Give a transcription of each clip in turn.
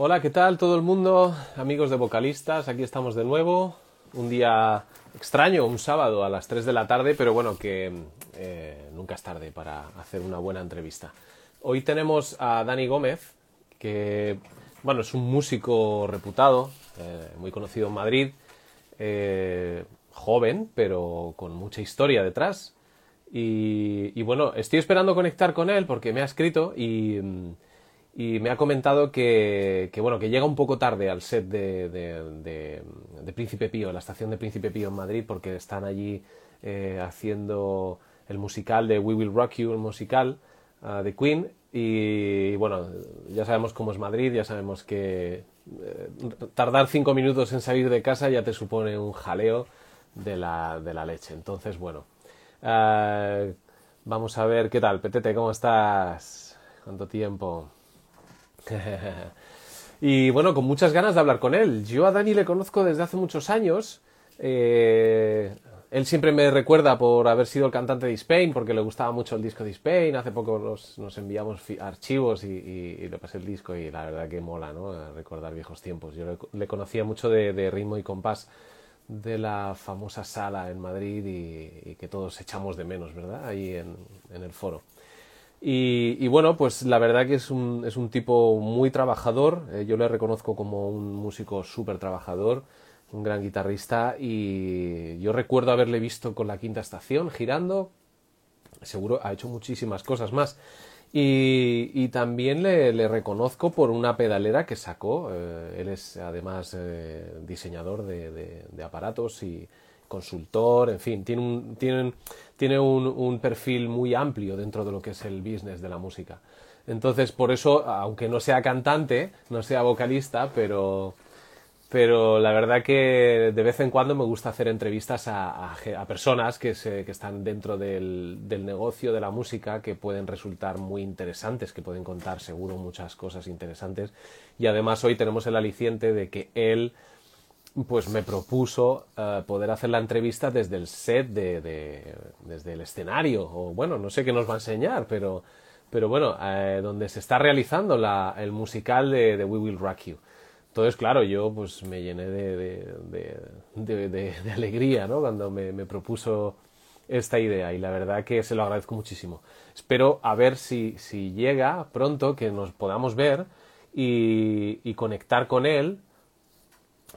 Hola, ¿qué tal todo el mundo? Amigos de vocalistas, aquí estamos de nuevo. Un día extraño, un sábado a las 3 de la tarde, pero bueno, que eh, nunca es tarde para hacer una buena entrevista. Hoy tenemos a Dani Gómez, que bueno, es un músico reputado, eh, muy conocido en Madrid, eh, joven, pero con mucha historia detrás. Y, y, bueno, estoy esperando conectar con él porque me ha escrito y y me ha comentado que, bueno, que llega un poco tarde al set de, de, Príncipe Pío, la estación de Príncipe Pío en Madrid, porque están allí eh, haciendo el musical de We Will Rock You, el musical uh, de Queen. Y, bueno, ya sabemos cómo es Madrid, ya sabemos que eh, tardar cinco minutos en salir de casa ya te supone un jaleo de la, la leche. Entonces, bueno, uh, vamos a ver qué tal. Petete, ¿cómo estás? ¿Cuánto tiempo? y bueno, con muchas ganas de hablar con él. Yo a Dani le conozco desde hace muchos años. Eh, él siempre me recuerda por haber sido el cantante de Spain, porque le gustaba mucho el disco de Spain. Hace poco nos, enviamos archivos y, le pasé el disco y la verdad que mola, ¿no? Recordar viejos tiempos. Yo le, conocía mucho de, ritmo y compás de la famosa sala en Madrid y, que todos echamos de menos, ¿verdad? Ahí en el foro. Y, bueno, pues la verdad que es un, es un tipo muy trabajador. Eh, yo le reconozco como un músico súper trabajador, un gran guitarrista. Y yo recuerdo haberle visto con la quinta estación girando. Seguro ha hecho muchísimas cosas más. Y, también le, reconozco por una pedalera que sacó. Eh, él es además eh, diseñador de, de aparatos y, consultor, en fin, tiene un, tiene un, perfil muy amplio dentro de lo que es el business de la música. Entonces, por eso, aunque no sea cantante, no sea vocalista, pero, pero la verdad que de vez en cuando me gusta hacer entrevistas a, personas que, se, que, están dentro del, del, negocio de la música, que pueden resultar muy interesantes, que pueden contar seguro muchas cosas interesantes. Y además hoy tenemos el aliciente de que él pues me propuso eh, poder hacer la entrevista desde el set, de, desde el escenario, o bueno, no sé qué nos va a enseñar, pero, pero bueno, eh, donde se está realizando la, el musical de, We Will Rock You. Entonces, claro, yo pues me llené de, alegría, ¿no? Cuando me, propuso esta idea y la verdad que se lo agradezco muchísimo. Espero a ver si, si llega pronto, que nos podamos ver y, y conectar con él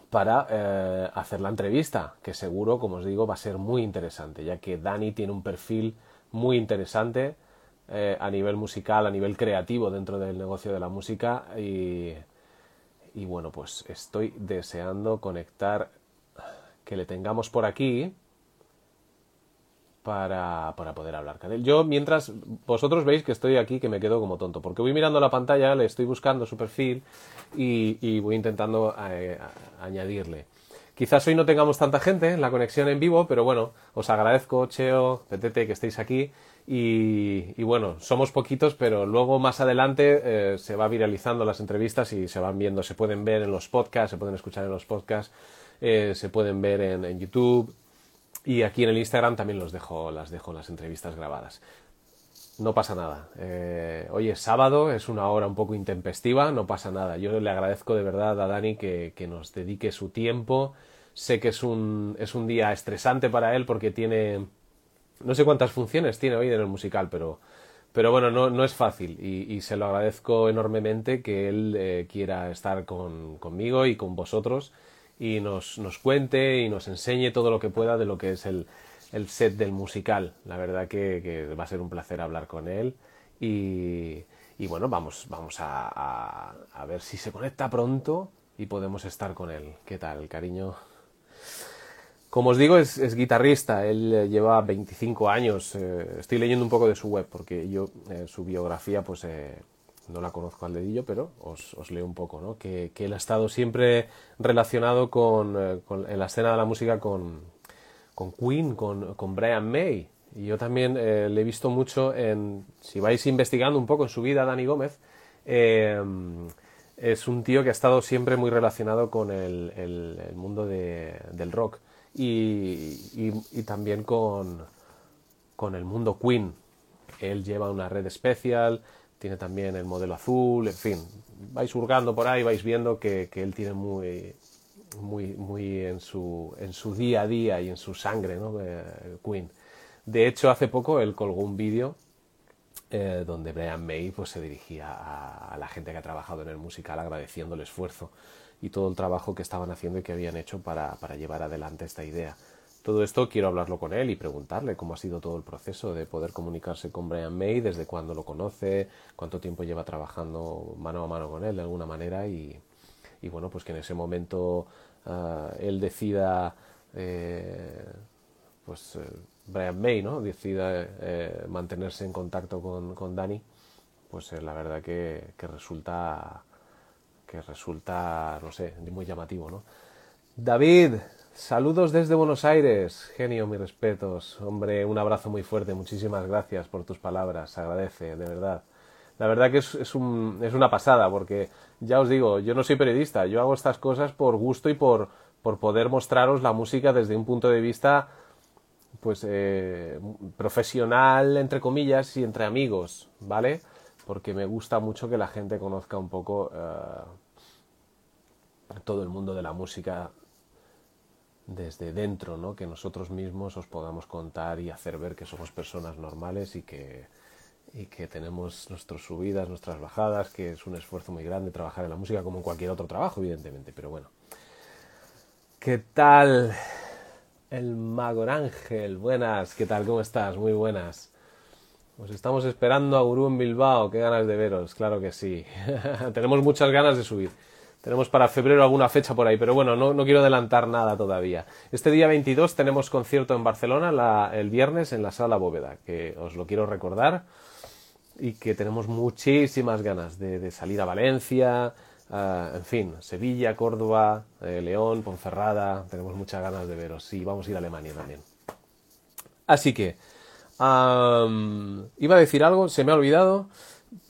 para eh, hacer la entrevista, que seguro, como os digo, va a ser muy interesante, ya que Dani tiene un perfil muy interesante eh, a nivel musical, a nivel creativo dentro del negocio de la música y, y bueno, pues estoy deseando conectar, que le tengamos por aquí para, para, poder hablar con él. Yo, mientras vosotros veis que estoy aquí, que me quedo como tonto, porque voy mirando la pantalla, le estoy buscando su perfil y, voy intentando eh, añadirle. Quizás hoy no tengamos tanta gente en la conexión en vivo, pero bueno, os agradezco, Cheo, Petete, que estéis aquí. Y, bueno, somos poquitos, pero luego más adelante eh, se va viralizando las entrevistas y se van viendo, se pueden ver en los podcasts, se pueden escuchar en los podcasts, eh, se pueden ver en, en YouTube, y aquí en el Instagram también los dejo, las dejo las entrevistas grabadas. No pasa nada. Eh, hoy es sábado, es una hora un poco intempestiva, no pasa nada. Yo le agradezco de verdad a Dani que, nos dedique su tiempo. Sé que es un, es un día estresante para él porque tiene... No sé cuántas funciones tiene hoy en el musical, pero, pero bueno, no, no es fácil y, se lo agradezco enormemente que él eh, quiera estar con, conmigo y con vosotros y nos, nos cuente y nos enseñe todo lo que pueda de lo que es el, el set del musical. La verdad que, va a ser un placer hablar con él y, y bueno, vamos, vamos a, a, ver si se conecta pronto y podemos estar con él. ¿Qué tal, cariño? Como os digo, es, es guitarrista, él lleva 25 años. Eh, estoy leyendo un poco de su web porque yo, eh, su biografía, pues eh, no la conozco al dedillo, pero os, os leo un poco, ¿no? Que, él ha estado siempre relacionado con, eh, en la escena de la música con, con Queen, con, con, Brian May. Y yo también eh, le he visto mucho en, si vais investigando un poco en su vida, Dani Gómez, eh, es un tío que ha estado siempre muy relacionado con el, el, mundo de, del rock y, y, y también con, con el mundo Queen. Él lleva una red especial, tiene también el modelo azul, en fin, vais hurgando por ahí, vais viendo que, él tiene muy, muy, muy en su, en su día a día y en su sangre, ¿no? Eh, Queen. De hecho, hace poco él colgó un vídeo eh, donde Brian May pues, se dirigía a, la gente que ha trabajado en el musical agradeciendo el esfuerzo y todo el trabajo que estaban haciendo y que habían hecho para, para llevar adelante esta idea. Todo esto quiero hablarlo con él y preguntarle cómo ha sido todo el proceso de poder comunicarse con Brian May, desde cuándo lo conoce, cuánto tiempo lleva trabajando mano a mano con él de alguna manera y, y bueno, pues que en ese momento uh, él decida, eh, pues eh, Brian May, ¿no? Decida eh, mantenerse en contacto con, con Dani, pues la verdad que, que, resulta, que resulta, no sé, muy llamativo, ¿no? David, saludos desde Buenos Aires, genio, mis respetos, hombre, un abrazo muy fuerte, muchísimas gracias por tus palabras, agradece, de verdad. La verdad que es, es, un, es una pasada, porque ya os digo, yo no soy periodista, yo hago estas cosas por gusto y por, por poder mostraros la música desde un punto de vista pues eh, profesional entre comillas y entre amigos, ¿vale? Porque me gusta mucho que la gente conozca un poco eh, todo el mundo de la música desde dentro, ¿no? Que nosotros mismos os podamos contar y hacer ver que somos personas normales y que y que tenemos nuestras subidas, nuestras bajadas, que es un esfuerzo muy grande trabajar en la música como en cualquier otro trabajo, evidentemente, pero bueno. ¿Qué tal? El Mago Ángel, buenas, ¿qué tal? ¿Cómo estás? Muy buenas. Os estamos esperando a Gurú en Bilbao, qué ganas de veros, claro que sí. Tenemos muchas ganas de subir. Tenemos para febrero alguna fecha por ahí, pero bueno, no, no, quiero adelantar nada todavía. Este día 22 tenemos concierto en Barcelona el viernes en la Sala Bóveda, que os lo quiero recordar y que tenemos muchísimas ganas de, salir a Valencia, en fin, Sevilla, Córdoba, eh, León, Ponferrada, tenemos muchas ganas de veros y vamos a ir a Alemania también. Así que, iba a decir algo, se me ha olvidado.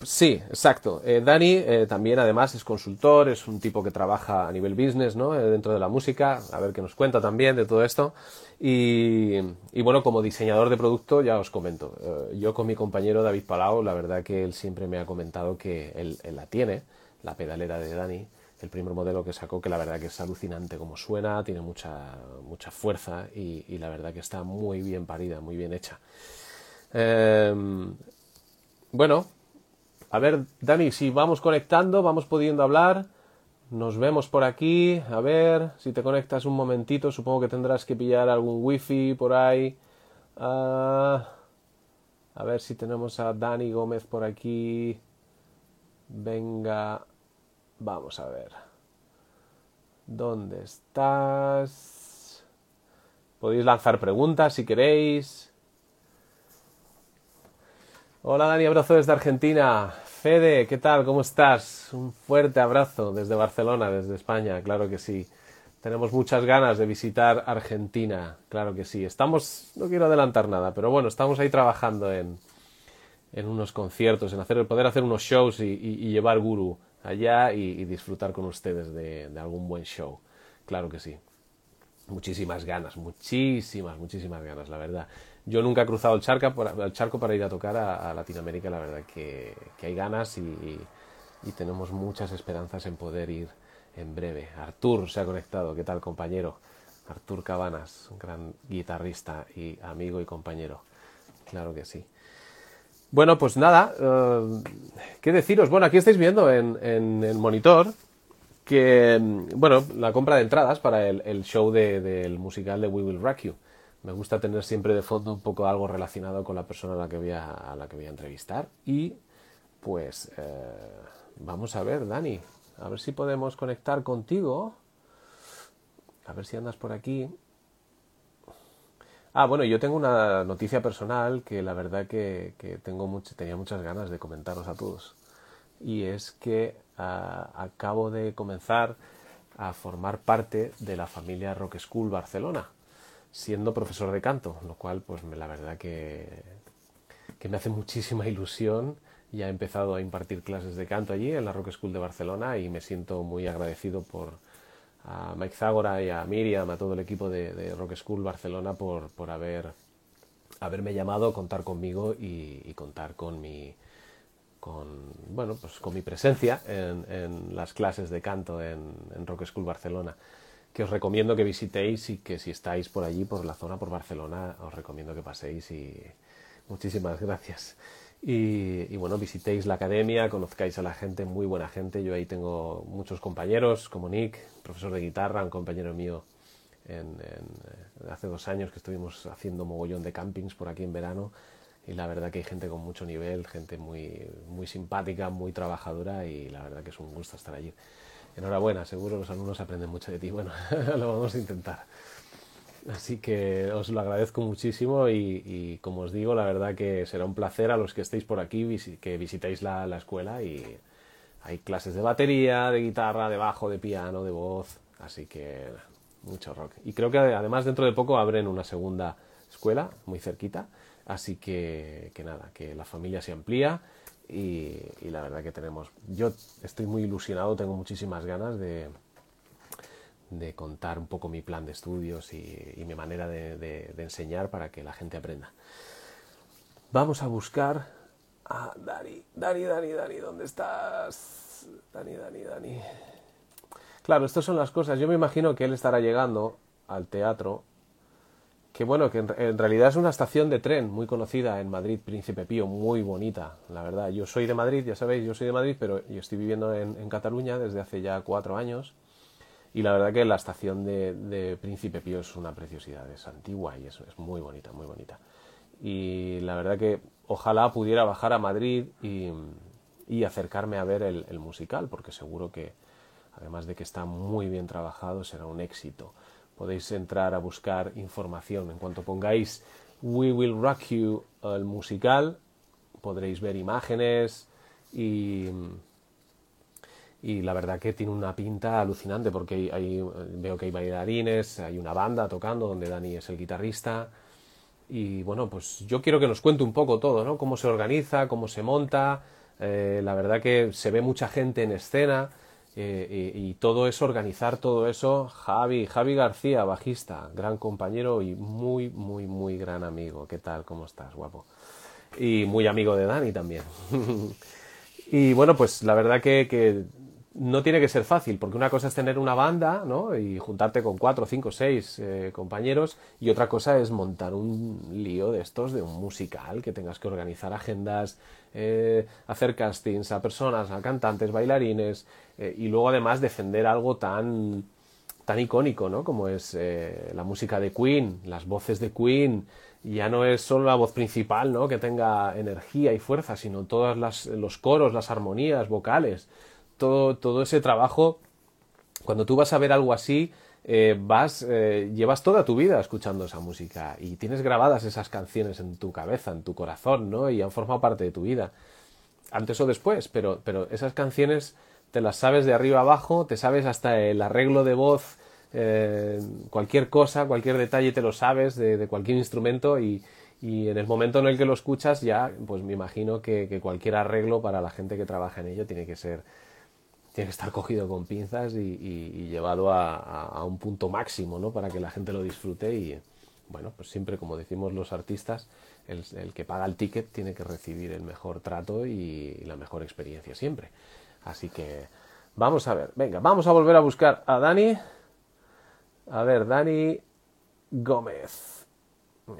Sí, exacto. Eh, Dani eh, también además es consultor, es un tipo que trabaja a nivel business, ¿no? Eh, dentro de la música, a ver qué nos cuenta también de todo esto. Y, bueno, como diseñador de producto, ya os comento. yo con mi compañero David Palau, la verdad que él siempre me ha comentado que él, la tiene, la pedalera de Dani, el primer modelo que sacó, que la verdad que es alucinante como suena, tiene mucha, mucha fuerza y, y la verdad que está muy bien parida, muy bien hecha. bueno, a ver, Dani, si vamos conectando, vamos pudiendo hablar. Nos vemos por aquí. A ver, si te conectas un momentito, supongo que tendrás que pillar algún wifi por ahí. Ah, a ver si tenemos a Dani Gómez por aquí. Venga, vamos a ver. ¿Dónde estás? Podéis lanzar preguntas si queréis. Hola Dani, abrazo desde Argentina. Fede, ¿qué tal? ¿Cómo estás? Un fuerte abrazo desde Barcelona, desde España, claro que sí. Tenemos muchas ganas de visitar Argentina, claro que sí. Estamos, no quiero adelantar nada, pero bueno, estamos ahí trabajando en, en unos conciertos, en hacer, poder hacer unos shows y, llevar Guru allá y, disfrutar con ustedes de, de algún buen show. Claro que sí. Muchísimas ganas, muchísimas, muchísimas ganas, la verdad. Yo nunca he cruzado el, charco para ir a tocar a, Latinoamérica, la verdad que, hay ganas y, tenemos muchas esperanzas en poder ir en breve. Artur se ha conectado, ¿qué tal compañero? Artur Cabanas, un gran guitarrista y amigo y compañero. Claro que sí. Bueno, pues nada, eh, ¿qué deciros? Bueno, aquí estáis viendo en, el monitor que, bueno, la compra de entradas para el, show del musical de We Will Rock You me gusta tener siempre de fondo un poco algo relacionado con la persona a la que voy a, la que voy a entrevistar. Y pues eh, vamos a ver, Dani, a ver si podemos conectar contigo. A ver si andas por aquí. Ah, bueno, yo tengo una noticia personal que la verdad que, tengo tenía muchas ganas de comentaros a todos. Y es que ah, acabo de comenzar a formar parte de la familia Rock School Barcelona siendo profesor de canto, lo cual pues la verdad que, que me hace muchísima ilusión. Ya he empezado a impartir clases de canto allí en la Rock School de Barcelona y me siento muy agradecido por a Mike Zagora y a Miriam, a todo el equipo de, Rock School Barcelona por, por haber, haberme llamado, contar conmigo y, contar con mi, con, bueno, pues con mi presencia en, en las clases de canto en, en, Rock School Barcelona, que os recomiendo que visitéis y que si estáis por allí, por la zona, por Barcelona, os recomiendo que paséis y muchísimas gracias. Y, bueno, visitéis la academia, conozcáis a la gente, muy buena gente. Yo ahí tengo muchos compañeros, como Nick, profesor de guitarra, un compañero mío en, en, hace dos años que estuvimos haciendo mogollón de campings por aquí en verano y la verdad que hay gente con mucho nivel, gente muy, muy simpática, muy trabajadora y la verdad que es un gusto estar allí. Enhorabuena, seguro los alumnos aprenden mucho de ti. Bueno, lo vamos a intentar. Así que os lo agradezco muchísimo y, como os digo, la verdad que será un placer a los que estéis por aquí que visitéis la, la escuela y hay clases de batería, de guitarra, de bajo, de piano, de voz, así que mucho rock. Y creo que además dentro de poco abren una segunda escuela muy cerquita Así que, que nada, que la familia se amplía y, la verdad que tenemos, yo estoy muy ilusionado, tengo muchísimas ganas de, de contar un poco mi plan de estudios y, mi manera de, de, de, enseñar para que la gente aprenda. Vamos a buscar a Dani, Dani, Dani, Dani, ¿dónde estás? Dani, Dani, Dani. Claro, estas son las cosas. Yo me imagino que él estará llegando al teatro que bueno, que en, realidad es una estación de tren muy conocida en Madrid, Príncipe Pío, muy bonita, la verdad. Yo soy de Madrid, ya sabéis, yo soy de Madrid, pero yo estoy viviendo en, Cataluña desde hace ya cuatro años y la verdad que la estación de, Príncipe Pío es una preciosidad, es antigua y es, es, muy bonita, muy bonita. Y la verdad que ojalá pudiera bajar a Madrid y, acercarme a ver el musical, porque seguro que además de que está muy bien trabajado, será un éxito podéis entrar a buscar información. En cuanto pongáis We Will Rock You, el musical, podréis ver imágenes y, y la verdad que tiene una pinta alucinante porque hay, veo que hay bailarines, hay una banda tocando donde Dani es el guitarrista. Y bueno, pues yo quiero que nos cuente un poco todo, ¿no? Cómo se organiza, cómo se monta. Eh, la verdad que se ve mucha gente en escena eh, y, y, todo eso, organizar todo eso, Javi, Javi García, bajista, gran compañero y muy, muy, muy gran amigo. ¿Qué tal? ¿Cómo estás, guapo? Y muy amigo de Dani también. y bueno, pues la verdad que, que, no tiene que ser fácil, porque una cosa es tener una banda, ¿no? Y juntarte con cuatro, cinco, seis eh, compañeros, y otra cosa es montar un lío de estos, de un musical, que tengas que organizar agendas, eh, hacer castings a personas, a cantantes, bailarines, eh, y luego además defender algo tan, tan icónico, ¿no? Como es eh, la música de Queen, las voces de Queen, ya no es solo la voz principal, ¿no? Que tenga energía y fuerza, sino todos los coros, las armonías vocales todo, todo ese trabajo, cuando tú vas a ver algo así, eh, vas, eh, llevas toda tu vida escuchando esa música y tienes grabadas esas canciones en tu cabeza, en tu corazón, ¿no? Y han formado parte de tu vida, antes o después, pero, pero esas canciones te las sabes de arriba abajo, te sabes hasta el arreglo de voz, eh, cualquier cosa, cualquier detalle te lo sabes de, cualquier instrumento y, y, en el momento en el que lo escuchas ya, pues me imagino que cualquier arreglo para la gente que trabaja en ello tiene que ser tiene que estar cogido con pinzas y, llevado a, un punto máximo, ¿no? Para que la gente lo disfrute y, bueno, pues siempre, como decimos los artistas, el, que paga el ticket tiene que recibir el mejor trato y la mejor experiencia siempre. Así que vamos a ver, venga, vamos a volver a buscar a Dani. A ver, Dani Gómez.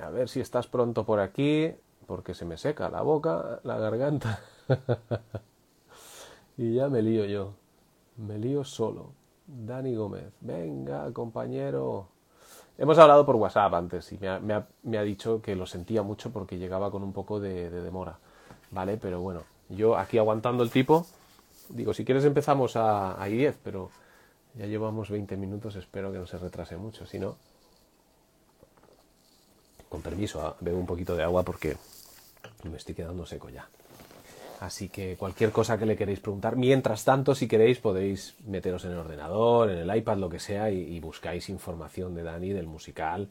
A ver si estás pronto por aquí, porque se me seca la boca, la garganta. y ya me lío yo. Me lío solo. Dani Gómez. Venga, compañero. Hemos hablado por WhatsApp antes y me ha, dicho que lo sentía mucho porque llegaba con un poco de, de, demora. ¿Vale? Pero bueno, yo aquí aguantando el tipo, digo, si quieres empezamos a, a 10, pero ya llevamos 20 minutos, espero que no se retrase mucho. Si no, con permiso, bebo un poquito de agua porque me estoy quedando seco ya. Así que cualquier cosa que le queréis preguntar, mientras tanto, si queréis, podéis meteros en el ordenador, en el iPad, lo que sea, y, buscáis información de Dani, del musical.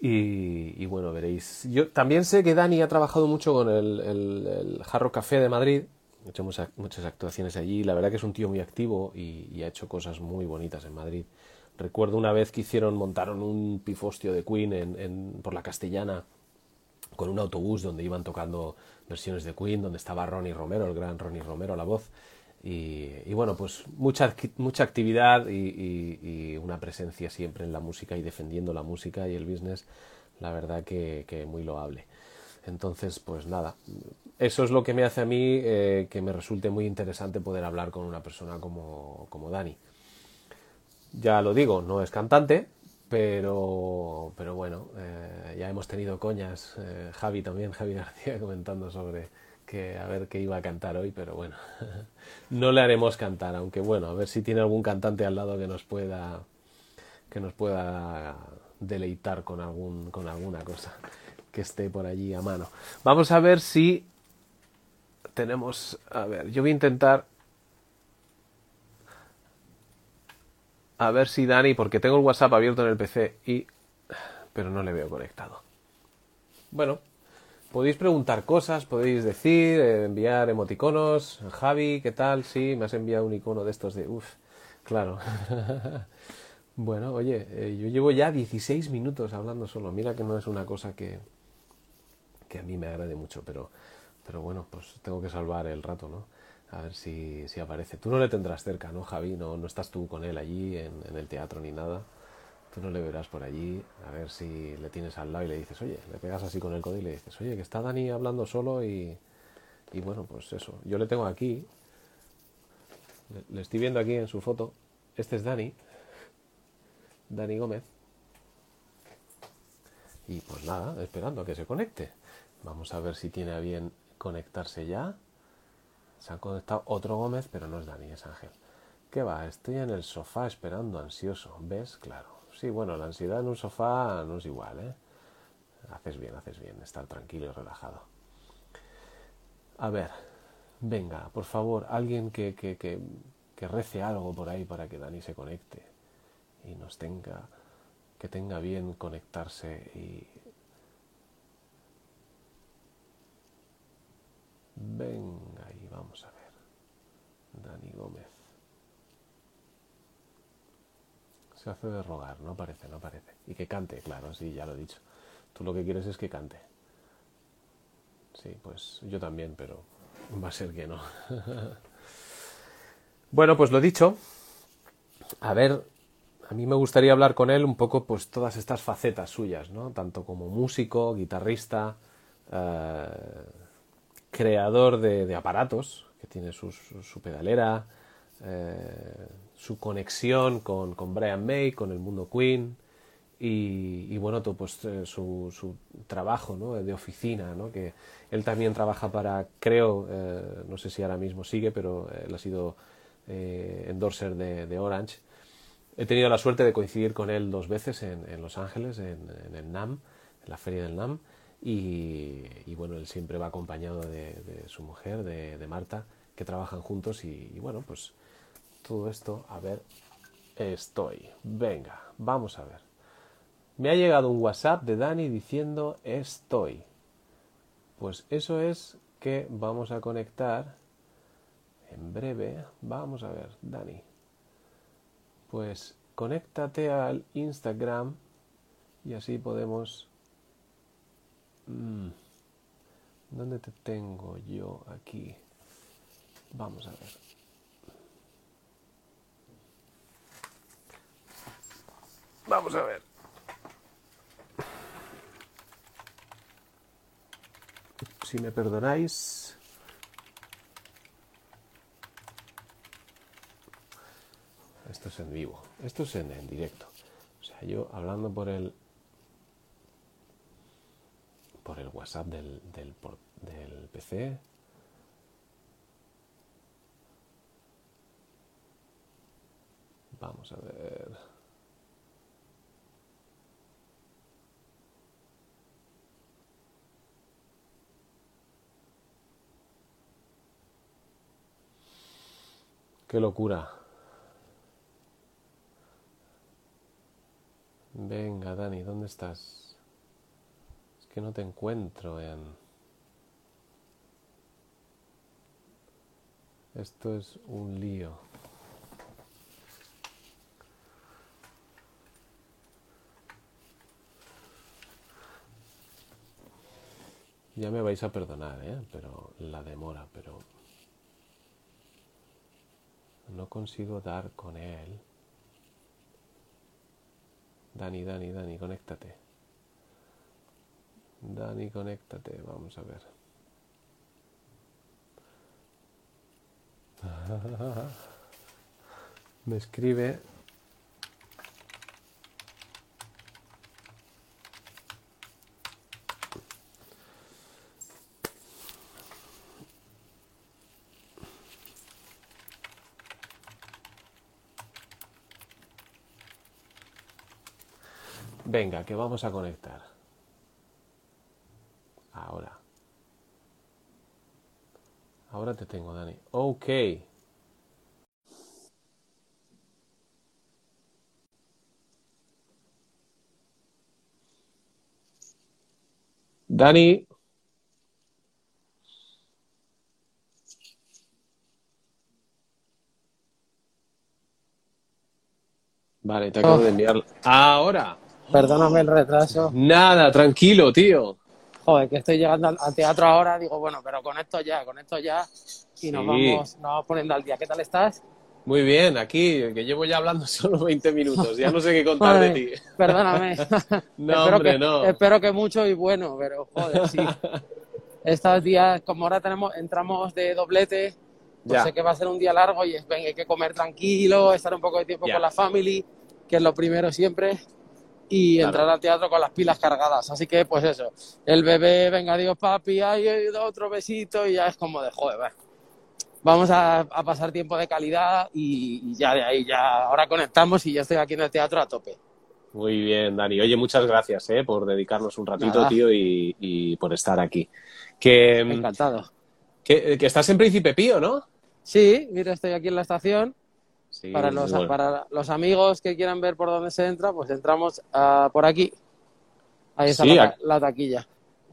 Y, bueno, veréis. Yo también sé que Dani ha trabajado mucho con el, el, el Jarro Café de Madrid. Ha hecho muchas, muchas, actuaciones allí. La verdad que es un tío muy activo y, y, ha hecho cosas muy bonitas en Madrid. Recuerdo una vez que hicieron, montaron un pifostio de Queen en, en, por la Castellana con un autobús donde iban tocando versiones de Queen, donde estaba Ronnie Romero, el gran Ronnie Romero, la voz. Y, bueno, pues mucha, mucha actividad y, una presencia siempre en la música y defendiendo la música y el business, la verdad que, que muy loable. Entonces, pues nada, eso es lo que me hace a mí eh, que me resulte muy interesante poder hablar con una persona como, como Dani. Ya lo digo, no es cantante, pero, pero bueno, eh, ya hemos tenido coñas, eh, Javi también, Javi García comentando sobre que a ver qué iba a cantar hoy, pero bueno, no le haremos cantar, aunque bueno, a ver si tiene algún cantante al lado que nos pueda que nos pueda deleitar con algún con alguna cosa que esté por allí a mano. Vamos a ver si tenemos, a ver, yo voy a intentar a ver si Dani, porque tengo el WhatsApp abierto en el PC y pero no le veo conectado. Bueno, podéis preguntar cosas, podéis decir, eh, enviar emoticonos. Javi, ¿qué tal? Sí, me has enviado un icono de estos de... Uf, claro. bueno, oye, eh, yo llevo ya 16 minutos hablando solo. Mira que no es una cosa que, que a mí me agrade mucho, pero, pero bueno, pues tengo que salvar el rato, ¿no? A ver si, si aparece. Tú no le tendrás cerca, ¿no, Javi? No, no estás tú con él allí en, el teatro ni nada. Tú no le verás por allí. A ver si le tienes al lado y le dices, oye, le pegas así con el codo y le dices, oye, que está Dani hablando solo y, y bueno, pues eso. Yo le tengo aquí. Le, le estoy viendo aquí en su foto. Este es Dani. Dani Gómez. Y pues nada, esperando a que se conecte. Vamos a ver si tiene a bien conectarse ya. Se ha conectado otro Gómez, pero no es Dani, es Ángel. ¿Qué va? Estoy en el sofá esperando ansioso. ¿Ves? Claro. Sí, bueno, la ansiedad en un sofá no es igual, ¿eh? Haces bien, haces bien, estar tranquilo y relajado. A ver, venga, por favor, alguien que, que, que, que rece algo por ahí para que Dani se conecte y nos tenga, que tenga bien conectarse y Venga, vamos a ver. Dani Gómez. Se hace de rogar, no parece, no parece. Y que cante, claro, sí, ya lo he dicho. Tú lo que quieres es que cante. Sí, pues yo también, pero va a ser que no. bueno, pues lo dicho. A ver, a mí me gustaría hablar con él un poco, pues todas estas facetas suyas, ¿no? Tanto como músico, guitarrista, eh, creador de, aparatos, que tiene su, pedalera, eh, su conexión con, con, Brian May, con el mundo Queen, y, bueno, todo, pues, eh, su, su, trabajo de oficina, ¿no? que él también trabaja para, creo, eh, no sé si ahora mismo sigue, pero él ha sido endorser de, de, Orange. He tenido la suerte de coincidir con él dos veces en, en Los Ángeles, en, en el NAM, en la feria del NAM, y, bueno, él siempre va acompañado de, su mujer, de, Marta, que trabajan juntos y, bueno, pues todo esto, a ver, estoy. Venga, vamos a ver. Me ha llegado un WhatsApp de Dani diciendo estoy. Pues eso es que vamos a conectar en breve. Vamos a ver, Dani. Pues conéctate al Instagram y así podemos Mm. ¿Dónde te tengo yo aquí? Vamos a ver. Vamos a ver. Si me perdonáis. Esto es en vivo. Esto es en, en directo. O sea, yo hablando por el por el WhatsApp del, del, del PC. Vamos a ver. Qué locura. Venga, Dani, ¿dónde estás? Que no te encuentro en... Esto es un lío. Ya me vais a perdonar, ¿eh? Pero la demora, pero no consigo dar con él. Dani, Dani, Dani, conéctate. Dani, conéctate, vamos a ver. Me escribe Venga, que vamos a conectar. Ahora. Ahora te tengo, Dani. Ok. Dani. Vale, te acabo de enviar. Ahora. Perdóname el retraso. Nada, tranquilo, tío. Joder, que estoy llegando al, teatro ahora, digo, bueno, pero con esto ya, con esto ya, y nos, Sí. vamos, nos vamos poniendo al día. ¿Qué tal estás? Muy bien, aquí, que llevo ya hablando solo 20 minutos. Ya no sé qué contar de ti. Perdóname. No, espero, hombre, que, no. espero que mucho y bueno, pero joder, sí. Estos días, como ahora tenemos, entramos de doblete, pues Ya. sé que va a ser un día largo y es, venga, hay que comer tranquilo, estar un poco de tiempo Ya. con la family, que es lo primero siempre, y Claro. entrar al teatro con las pilas cargadas. Así que, pues eso, el bebé, venga, Dios papi, hay otro besito y ya es como de joder, va. Vamos a, a pasar tiempo de calidad y, y ya de ahí, ya ahora conectamos y ya estoy aquí en el teatro a tope. Muy bien, Dani. Oye, muchas gracias eh, por dedicarnos un ratito, Nada. tío, y, y por estar aquí. Que, mm, Encantado. que, que estás en Príncipe Pío, ¿no? Sí, mira, estoy aquí en la estación. Sí, Para los, bueno. para los amigos que quieran ver por dónde se entra, pues entramos ah, por aquí. Ahí está Sí, la, taquilla.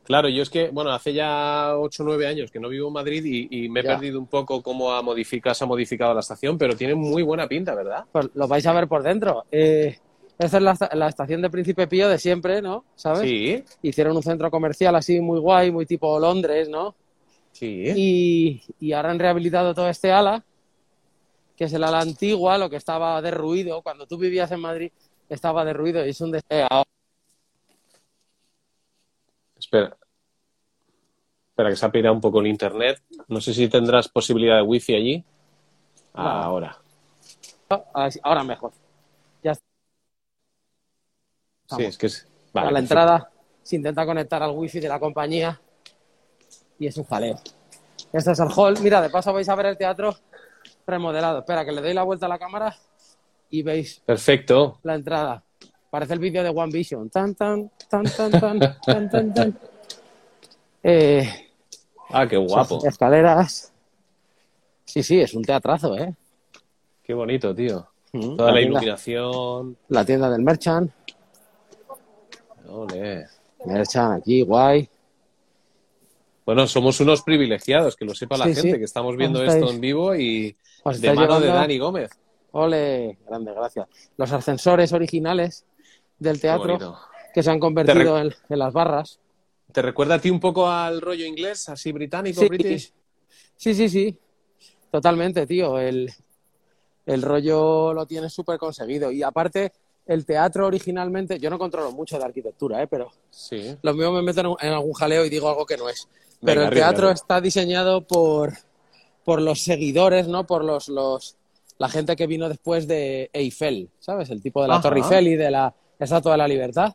Claro, yo es que, bueno, hace ya 8 o 9 años que no vivo en Madrid y, y me he Ya. perdido un poco cómo ha modificado, se ha modificado la estación, pero tiene muy buena pinta, ¿verdad? Pues lo vais a ver por dentro. Eh, esta es la, esta- la estación de Príncipe Pío de siempre, ¿no? ¿Sabes? Sí, Hicieron un centro comercial así muy guay, muy tipo Londres, ¿no? sí. Y, y ahora han rehabilitado todo este ala, que es el ala antigua, lo que estaba derruido. Cuando tú vivías en Madrid estaba derruido y es un... des- eh, Espera. Espera, que se ha pirado un poco el internet. No sé si tendrás posibilidad de wifi allí. Ahora. así- ahora mejor. Ya está. Sí, es que es. a la perfecto. entrada se intenta conectar al wifi de la compañía y es un jaleo. Este es el hall. Mira, de paso vais a ver el teatro remodelado. Espera, que le doy la vuelta a la cámara y veis Perfecto. la entrada. Parece el vídeo de One Vision. Tan, tan, tan, tan, tan, tan, tan, tan. Eh, Ah, qué guapo. escaleras. Sí, sí, es un teatrazo, ¿eh? Qué bonito, tío. Mm, Toda la tienda, iluminación. la tienda del Merchant. Ole. Merchant aquí, guay. Bueno, somos unos privilegiados, que lo sepa la Sí, gente, sí. que estamos viendo esto estáis- en vivo y de mano de Dani Gómez. Ole, grande, gracias. Los ascensores originales del teatro que se han convertido en, en las barras. ¿Te recuerda a ti un poco al rollo inglés, así británico, Sí, british? sí, sí, sí. Totalmente, tío. El, el rollo lo tienes súper conseguido. Y aparte, el teatro originalmente, yo no controlo mucho de arquitectura, ¿eh? pero Sí. lo mismo me meto en algún jaleo y digo algo que no es. Pero Venga, el teatro está diseñado por, por los seguidores, ¿no? Por los, los la gente que vino después de Eiffel, ¿sabes? El tipo de la Ajá. Torre Eiffel y de la Estatua de la Libertad.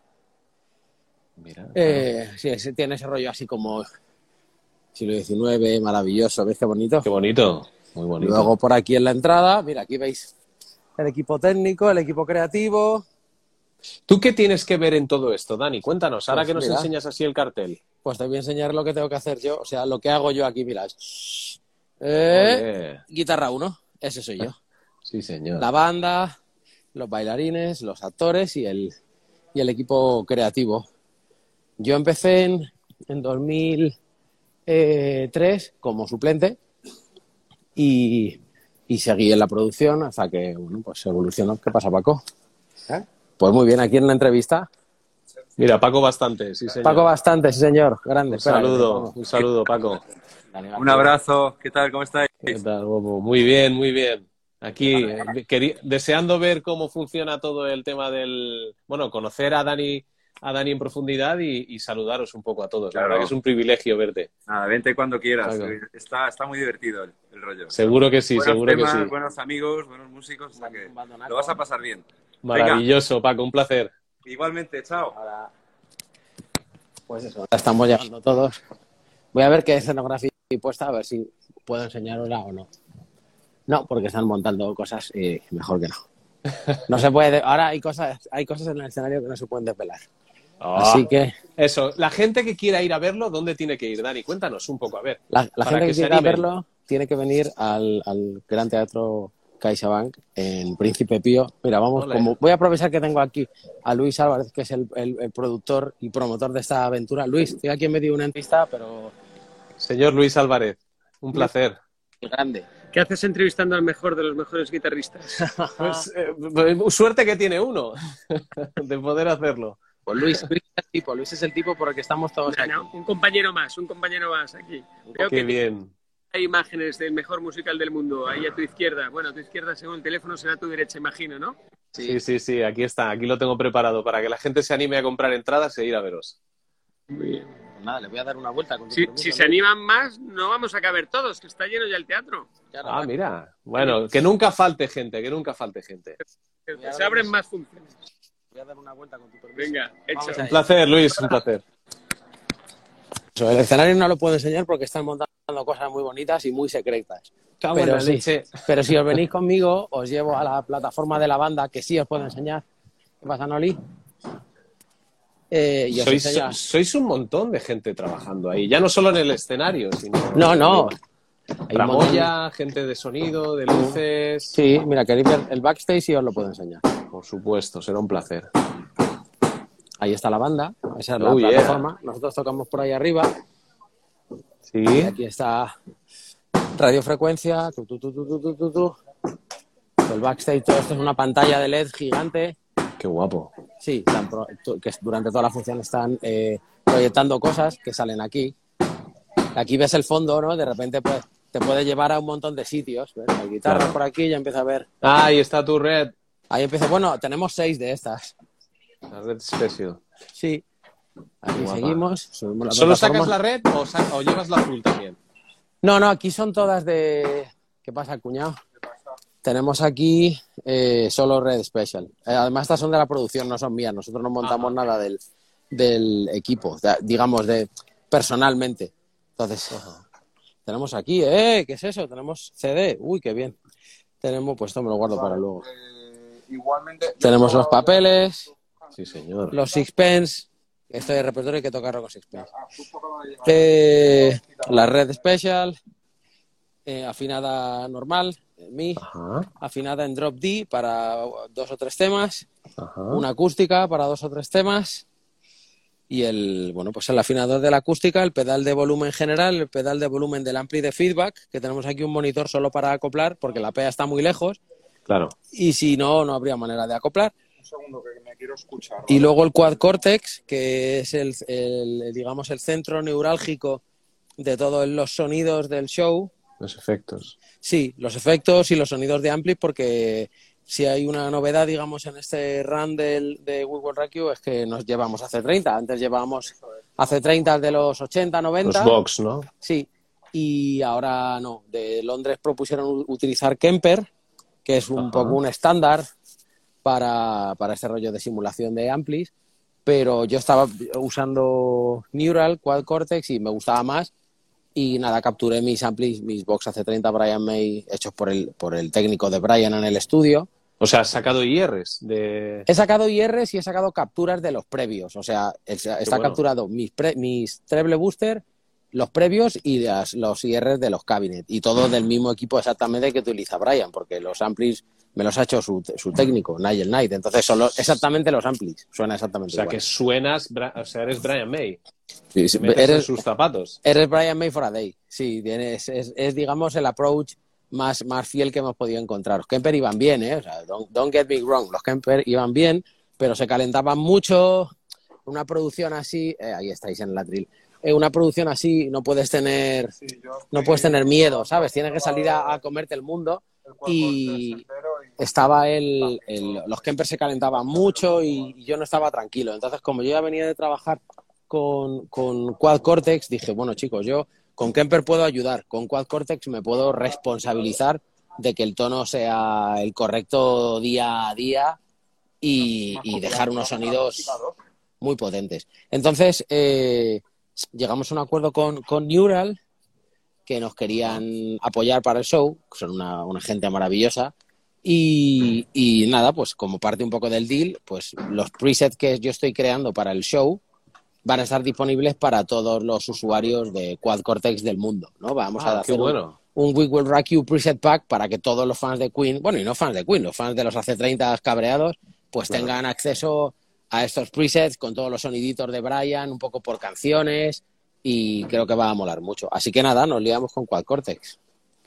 Mira. Eh, sí, ese- tiene ese rollo así como siglo XIX, maravilloso, ¿ves qué bonito? Qué bonito. Muy bonito. Luego por aquí en la entrada, mira, aquí veis el equipo técnico, el equipo creativo. ¿Tú qué tienes que ver en todo esto, Dani? Cuéntanos, ahora Pues que nos mira. enseñas así el cartel. Pues te voy a enseñar lo que tengo que hacer yo, o sea, lo que hago yo aquí, mira. Eh, guitarra 1, ese soy yo. Sí, señor. La banda, los bailarines, los actores y el, y el equipo creativo. Yo empecé en, en 2003 como suplente y, y seguí en la producción hasta que bueno, pues evolucionó. ¿Qué pasa, Paco? ¿Eh? Pues muy bien, aquí en la entrevista. Mira, Paco bastante, sí, señor. Paco bastante, sí, señor. Grande. Un saludo, un saludo, Paco. Dale. Un abrazo, ¿qué tal? ¿Cómo estáis? ¿Qué tal, Bobo? Muy bien, muy bien. Aquí, eh, deseando ver cómo funciona todo el tema del... Bueno, conocer a Dani, a Dani en profundidad y, y saludaros un poco a todos. La Claro. verdad que es un privilegio verte. Nada, vente cuando quieras. Claro. Está, está muy divertido el, el rollo. Seguro que sí, buenos seguro temas, que sí. buenos amigos, buenos músicos, o sea que lo vas a pasar bien. Maravilloso, Paco, un placer. Igualmente, chao. Ahora, pues eso, ya estamos llegando todos. Voy a ver qué escenografía hay puesta, a ver si puedo enseñarosla o no. No, porque están montando cosas y mejor que no. No se puede. Ahora hay cosas, hay cosas en el escenario que no se pueden desvelar. Ah, Así que Eso, la gente que quiera ir a verlo, ¿dónde tiene que ir, Dani? Cuéntanos un poco, a ver. la, gente que que quiera verlo tiene que venir al, al Gran Teatro CaixaBank en Príncipe Pío. Mira, vamos, como voy a aprovechar que tengo aquí a Luis Álvarez, que es el, el- el productor y promotor de esta aventura. Luis, estoy aquí en medio de una entrevista, pero Señor Luis Álvarez, un placer. grande. ¿Qué haces entrevistando al mejor de los mejores guitarristas? Pues, eh, eh, suerte que tiene uno de poder hacerlo. Pues Luis, Luis es el tipo, Luis es el tipo por el que estamos todos No, aquí. no, un compañero más, un compañero más aquí. Qué que bien. Hay imágenes del mejor musical del mundo ahí a tu izquierda. Bueno, a tu izquierda según el teléfono será a tu derecha, imagino, ¿no? Sí, sí, sí, aquí está, aquí lo tengo preparado para que la gente se anime a comprar entradas e ir a veros. Muy bien. Pues nada, le voy a dar una vuelta. Con tu Si, si se animan más, no vamos a caber todos, que está lleno ya el teatro. Ya Ah, va. mira. Bueno, que nunca falte gente, que nunca falte gente. Que Se abren más funciones. Voy a dar una vuelta con tu permiso. Venga, hecho. Un placer, Luis, un placer. Eso, El escenario no lo puedo enseñar porque están montando cosas muy bonitas y muy secretas. Pero leche. Pero si os venís conmigo, os llevo a la plataforma de la banda, que sí os puedo enseñar. ¿Qué pasa, Noli? Eh, y os Sois, enseño- sois un montón de gente trabajando ahí, ya no solo en el escenario, sino... No, no. Tramoya, gente de sonido, de luces... Sí, mira, queréis ver el backstage y os lo puedo enseñar. Por supuesto, será un placer. Ahí está la banda, esa es la Oh, yeah. plataforma. Nosotros tocamos por ahí arriba. Sí. Y aquí está radiofrecuencia. Tu. El backstage, todo esto es una pantalla de LED gigante. Qué guapo. Sí, pro- que durante toda la función están eh, proyectando cosas que salen aquí. Aquí ves el fondo, ¿no? De repente pues, te puede llevar a un montón de sitios. ¿ves? Hay guitarras Claro. por aquí, ya empieza a ver. Ah, ahí está tu red. Ahí empieza, bueno, tenemos seis de estas. La red special. Sí. Aquí seguimos. la ¿Solo sacas la red o, sa- o llevas la azul también? No, no, aquí son todas de. ¿Qué pasa, cuñado? Tenemos aquí eh, solo Red Special. Eh, además, estas son de la producción, no son mías. Nosotros no montamos nada del, del equipo, digamos, de personalmente. Entonces, tenemos aquí, ¿eh? ¿Qué es eso? Tenemos CD. Uy, qué bien. Tenemos, pues esto me lo guardo para luego. igualmente. Tenemos los papeles, Sí, señor. los sixpence. Esto de repertorio que tocarlo con sixpence. Eh, la Red Special, eh, afinada normal, en mi. Ajá, afinada en drop D para dos o tres temas, ajá. una acústica para dos o tres temas y el bueno pues el afinador de la acústica, el pedal de volumen general, el pedal de volumen del ampli de feedback, que tenemos aquí un monitor solo para acoplar porque la PEA está muy lejos Claro. y si no no habría manera de acoplar. Un segundo que me quiero escuchar. Y luego el quad cortex, que es el, el, digamos el centro neurálgico de todos los sonidos del show. Los efectos. Sí, los efectos y los sonidos de ampli, porque si hay una novedad, digamos, en este run del, de Rock You, es que nos llevamos a C30. Antes llevábamos a C30 de los 80, 90. Los box, ¿no? Sí, y ahora no. De Londres propusieron utilizar Kemper, que es un Ajá. poco un estándar para, para este rollo de simulación de amplis, pero yo estaba usando Neural, Quad Cortex y me gustaba más. Y nada, capturé mis amplis, mis Box AC30 Brian May, hechos por el, por el técnico de Brian en el estudio. O sea, has sacado IRs de... He sacado IRs y he sacado capturas de los previos. O sea, está bueno. capturado mis, pre- mis treble booster, los previos y las- los IRs de los cabinet. Y todo del mismo equipo exactamente que utiliza Brian, porque los amplis me los ha hecho su, su técnico, Nigel Knight. Entonces son los- exactamente los amplis. Suena O exactamente sea, igual. que suenas... O sea, eres Brian May. Sí, sí, eres, sus zapatos. eres Brian May for a day. Sí, tienes, es, es, digamos, el approach más, más fiel que hemos podido encontrar. Los Kemper iban bien, ¿eh? O sea, don't, don't get me wrong, los Kemper iban bien, pero se calentaban mucho, una producción así, eh, ahí estáis en la atril, eh, una producción así no puedes tener, Sí, no puedes tener miedo, ¿sabes? Tienes que salir a, a comerte el mundo el es y- estaba el, los Kempers se calentaban mucho y, yo no estaba tranquilo. Entonces, como yo ya venía de trabajar con, con Quad Cortex, dije, bueno chicos, yo con Kemper puedo ayudar, con Quad Cortex me puedo responsabilizar de que el tono sea el correcto día a día y, dejar unos sonidos muy potentes. Entonces, eh, llegamos a un acuerdo con, con Neural, que nos querían apoyar para el show, que son una gente maravillosa. Y, y nada, pues como parte un poco del deal, pues los presets que yo estoy creando para el show van a estar disponibles para todos los usuarios de Quad Cortex del mundo, ¿no? Vamos a Ah, hacer qué un- bueno. un We Will Rock You preset pack para que todos los fans de Queen, bueno, y no fans de Queen, los fans de los AC30 cabreados, pues Claro. tengan acceso a estos presets con todos los soniditos de Brian, un poco por canciones, y creo que va a molar mucho. Así que nada, nos liamos con Quad Cortex.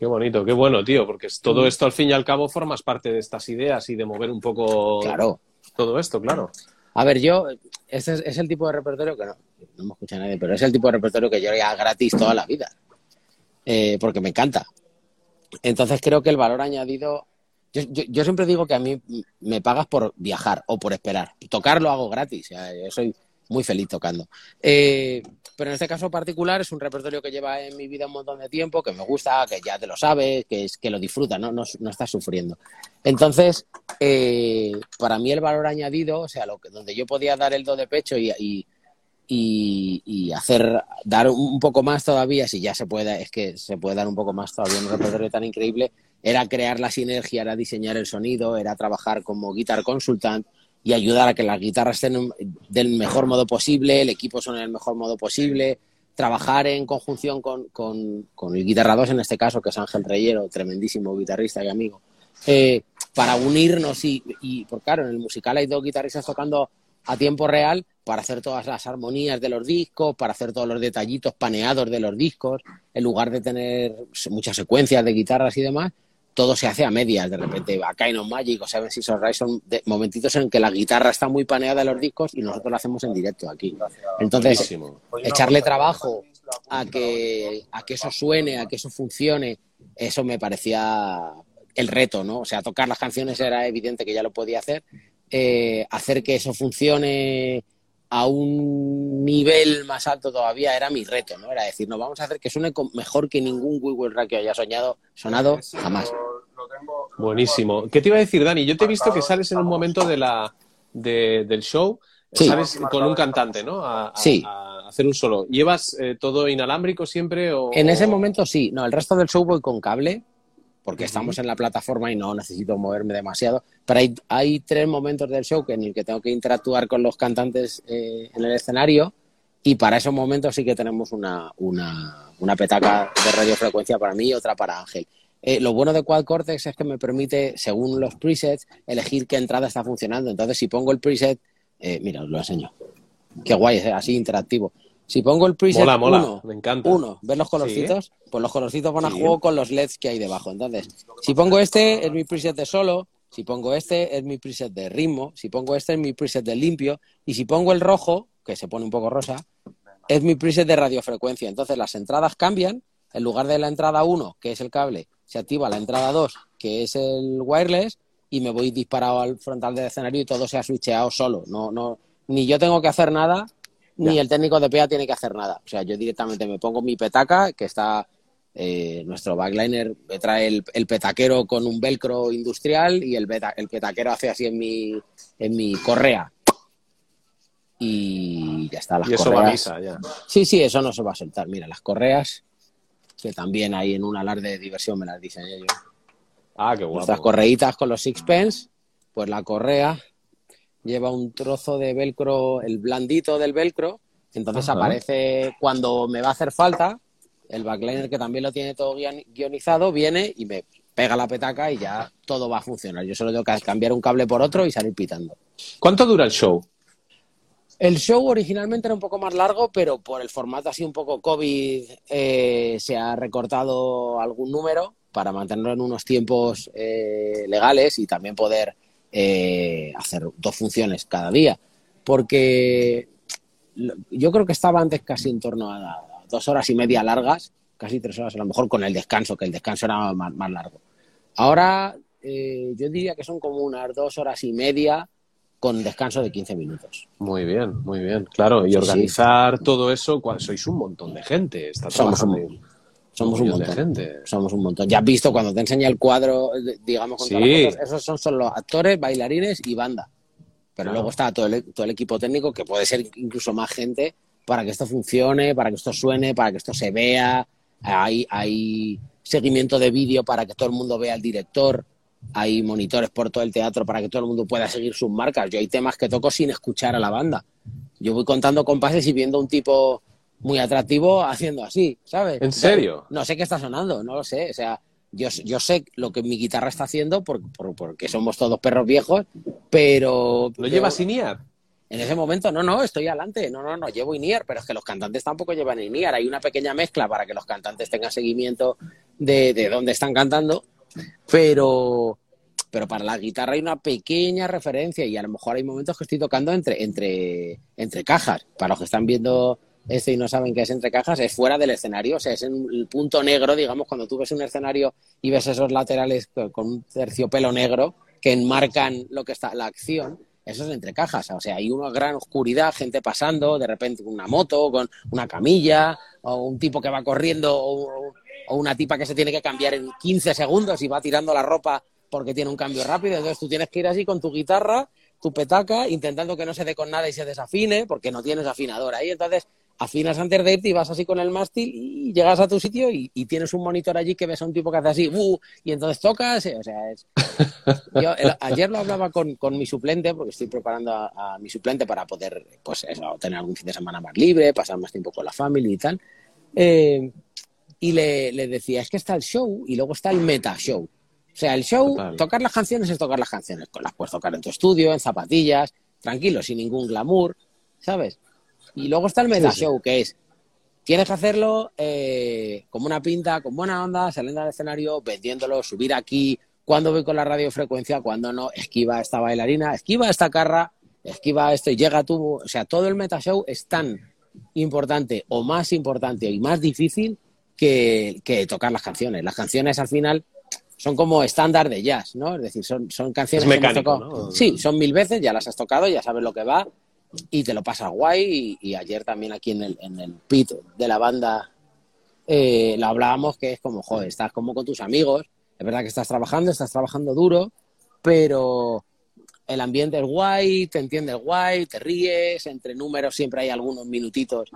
Qué bonito, qué bueno, tío, porque es- Mm. todo esto al fin y al cabo formas parte de estas ideas y de mover un poco Claro. todo esto, claro. A ver, yo, este es, es el tipo de repertorio que no, no me escucha nadie, pero es el tipo de repertorio que yo haría gratis toda la vida, eh, porque me encanta. Entonces creo que el valor añadido, yo, yo- yo siempre digo que a mí me pagas por viajar o por esperar. Tocar lo hago gratis, yo soy muy feliz tocando. Eh, pero en este caso particular es un repertorio que lleva en mi vida un montón de tiempo, que me gusta, que ya te lo sabes, que, es, que lo disfrutas, ¿no? No, no estás sufriendo. Entonces, eh, para mí el valor añadido, o sea, lo que, donde yo podía dar el do de pecho y, y, y- y hacer, dar un poco más todavía, si ya se puede, es que se puede dar un poco más todavía en un repertorio tan increíble, era crear la sinergia, era diseñar el sonido, era trabajar como guitar consultant y ayudar a que las guitarras estén del mejor modo posible, el equipo suene del mejor modo posible, trabajar en conjunción con, con, con el guitarra 2 en este caso, que es Ángel Reyero, tremendísimo guitarrista y amigo, eh, para unirnos y, y, por claro, en el musical hay dos guitarristas tocando a tiempo real para hacer todas las armonías de los discos, para hacer todos los detallitos paneados de los discos, en lugar de tener muchas secuencias de guitarras y demás, todo se hace a medias, de repente a Kind of Magic o Seven Seas of Rise son de- momentitos en que la guitarra está muy paneada en los discos y nosotros lo hacemos en directo aquí. Entonces, Buenísimo. Echarle trabajo a que, a que eso suene, a que eso funcione, eso me parecía el reto, ¿no? O sea, tocar las canciones era evidente que ya lo podía hacer. Eh, hacer que eso funcione a un nivel más alto todavía era mi reto, ¿no? Era decir, no, vamos a hacer que suene con- mejor que ningún Will Rock que haya soñado, sonado jamás. lo- lo tengo- lo Buenísimo. ¿Qué te iba a decir, Dani? Yo te he visto que sales en un momento de la, de- del show, Sí. sales con un cantante, ¿no? A, a- Sí. a hacer un solo. ¿Llevas eh, todo inalámbrico siempre o...? En ese momento sí, no, el resto del show voy con cable, porque estamos en la plataforma y no necesito moverme demasiado. Pero hay, hay tres momentos del show en el que tengo que interactuar con los cantantes eh, en el escenario y para esos momentos sí que tenemos una, una, una petaca de radiofrecuencia para mí y otra para Ángel. Eh, lo bueno de Quad Cortex es que me permite, según los presets, elegir qué entrada está funcionando. Entonces, si pongo el preset, eh, mira, os lo enseño. Qué guay, es así interactivo. Si pongo el preset Mola, mola, uno, me encanta. uno, ¿ves los colorcitos? Pues los colorcitos van a Sí. juego con los LEDs que hay debajo. Entonces, si pongo este, es mi preset de solo. Si pongo este, es mi preset de ritmo. Si pongo este, es mi preset de limpio. Y si pongo el rojo, que se pone un poco rosa, es mi preset de radiofrecuencia. Entonces, las entradas cambian. En lugar de la entrada 1, que es el cable, se activa la entrada 2, que es el wireless, y me voy disparado al frontal del escenario y todo se ha switcheado solo. No, no, ni yo tengo que hacer nada, ni el técnico de PEA tiene que hacer nada. O sea, yo directamente me pongo mi petaca, que está eh, nuestro backliner, me trae el, el petaquero con un velcro industrial y el, beta- el petaquero hace así en mi, en mi correa. Y ya está, las Y eso va a correas. misa, ya. Sí, sí, eso no se va a soltar. Mira, las correas, que también hay en un alarde de diversión, me las diseñé yo. Ah, qué guapo. Nuestras correitas con los sixpence, pues la correa lleva un trozo de velcro, el blandito del velcro, entonces Ajá. aparece cuando me va a hacer falta, el backliner que también lo tiene todo guion- guionizado, viene y me pega la petaca y ya todo va a funcionar. Yo solo tengo que cambiar un cable por otro y salir pitando. ¿Cuánto dura el show? El show originalmente era un poco más largo, pero por el formato así un poco COVID eh, se ha recortado algún número para mantenerlo en unos tiempos eh, legales y también poder eh, hacer dos funciones cada día. Porque yo creo que estaba antes casi en torno a dos horas y media largas, casi tres horas a lo mejor con el descanso, que el descanso era más, largo. Ahora yo diría que son como unas dos horas y media con descanso de 15 minutos. Muy bien, muy bien. Claro, y Sí, organizar todo eso, sois un montón de gente. Está Somos un Somos montón. de gente. Somos un montón. Ya has visto cuando te enseña el cuadro, eh, digamos, con todas Sí. las fotos, esos son solo actores, bailarines y banda. Pero Claro. luego está todo el, todo el equipo técnico, que puede ser incluso más gente, para que esto funcione, para que esto suene, para que esto se vea. Hay, hay seguimiento de vídeo para que todo el mundo vea al director. Hay monitores por todo el teatro para que todo el mundo pueda seguir sus marcas. Yo hay temas que toco sin escuchar a la banda. Yo voy contando compases y viendo un tipo muy atractivo haciendo así, ¿sabes? ¿En serio? No sé qué está sonando, no lo sé. O sea, yo, yo sé lo que mi guitarra está haciendo por- por- porque somos todos perros viejos, pero... ¿Lo llevas sin IAR? En ese momento, no, no, estoy adelante, no, no, no, llevo INIAR, pero es que los cantantes tampoco llevan INIAR. Hay una pequeña mezcla para que los cantantes tengan seguimiento de, de dónde están cantando, pero, pero para la guitarra hay una pequeña referencia y a lo mejor hay momentos que estoy tocando entre, entre, entre cajas. Para los que están viendo esto y no saben qué es entre cajas, es fuera del escenario, o sea, es en el punto negro, digamos, cuando tú ves un escenario y ves esos laterales con un terciopelo negro que enmarcan lo que está la acción, eso es entre cajas, o sea, hay una gran oscuridad, gente pasando, de repente una moto con una camilla, o un tipo que va corriendo, o, o una tipa que se tiene que cambiar en 15 segundos y va tirando la ropa porque tiene un cambio rápido, entonces tú tienes que ir así con tu guitarra, tu petaca, intentando que no se dé con nada y se desafine, porque no tienes afinador ahí, entonces afinas antes de irte y vas así con el mástil y llegas a tu sitio y, y tienes un monitor allí que ves a un tipo que hace así, "Uh", y entonces tocas, eh, o sea, es... Yo el- ayer lo hablaba con, con mi suplente, porque estoy preparando a, a mi suplente para poder, pues eso, tener algún fin de semana más libre, pasar más tiempo con la familia y tal. Eh, y le, le decía, es que está el show y luego está el meta show. O sea, el show, Total. tocar las canciones es tocar las canciones. Con las puedes tocar en tu estudio, en zapatillas, tranquilo, sin ningún glamour, ¿sabes? Y luego está el meta Sí, sí. show, que es, tienes que hacerlo eh, como una pinta, con buena onda, saliendo al escenario, vendiéndolo, subir aquí, cuando voy con la radiofrecuencia, cuando no, esquiva esta bailarina, esquiva esta carra, esquiva esto y llega tú. O sea, todo el meta show es tan importante o más importante y más difícil que, que tocar las canciones. Las canciones al final son como estándar de jazz, ¿no? Es decir, son, son canciones Es que hemos mecánico, tocado. ¿no? Sí, son mil veces, ya las has tocado, ya sabes lo que va y te lo pasas guay. Y, y ayer también aquí en el, en el pit de la banda eh, lo hablábamos que es como, joder, estás como con tus amigos, es verdad que estás trabajando, estás trabajando duro, pero el ambiente es guay, te entiendes guay, te ríes, entre números siempre hay algunos minutitos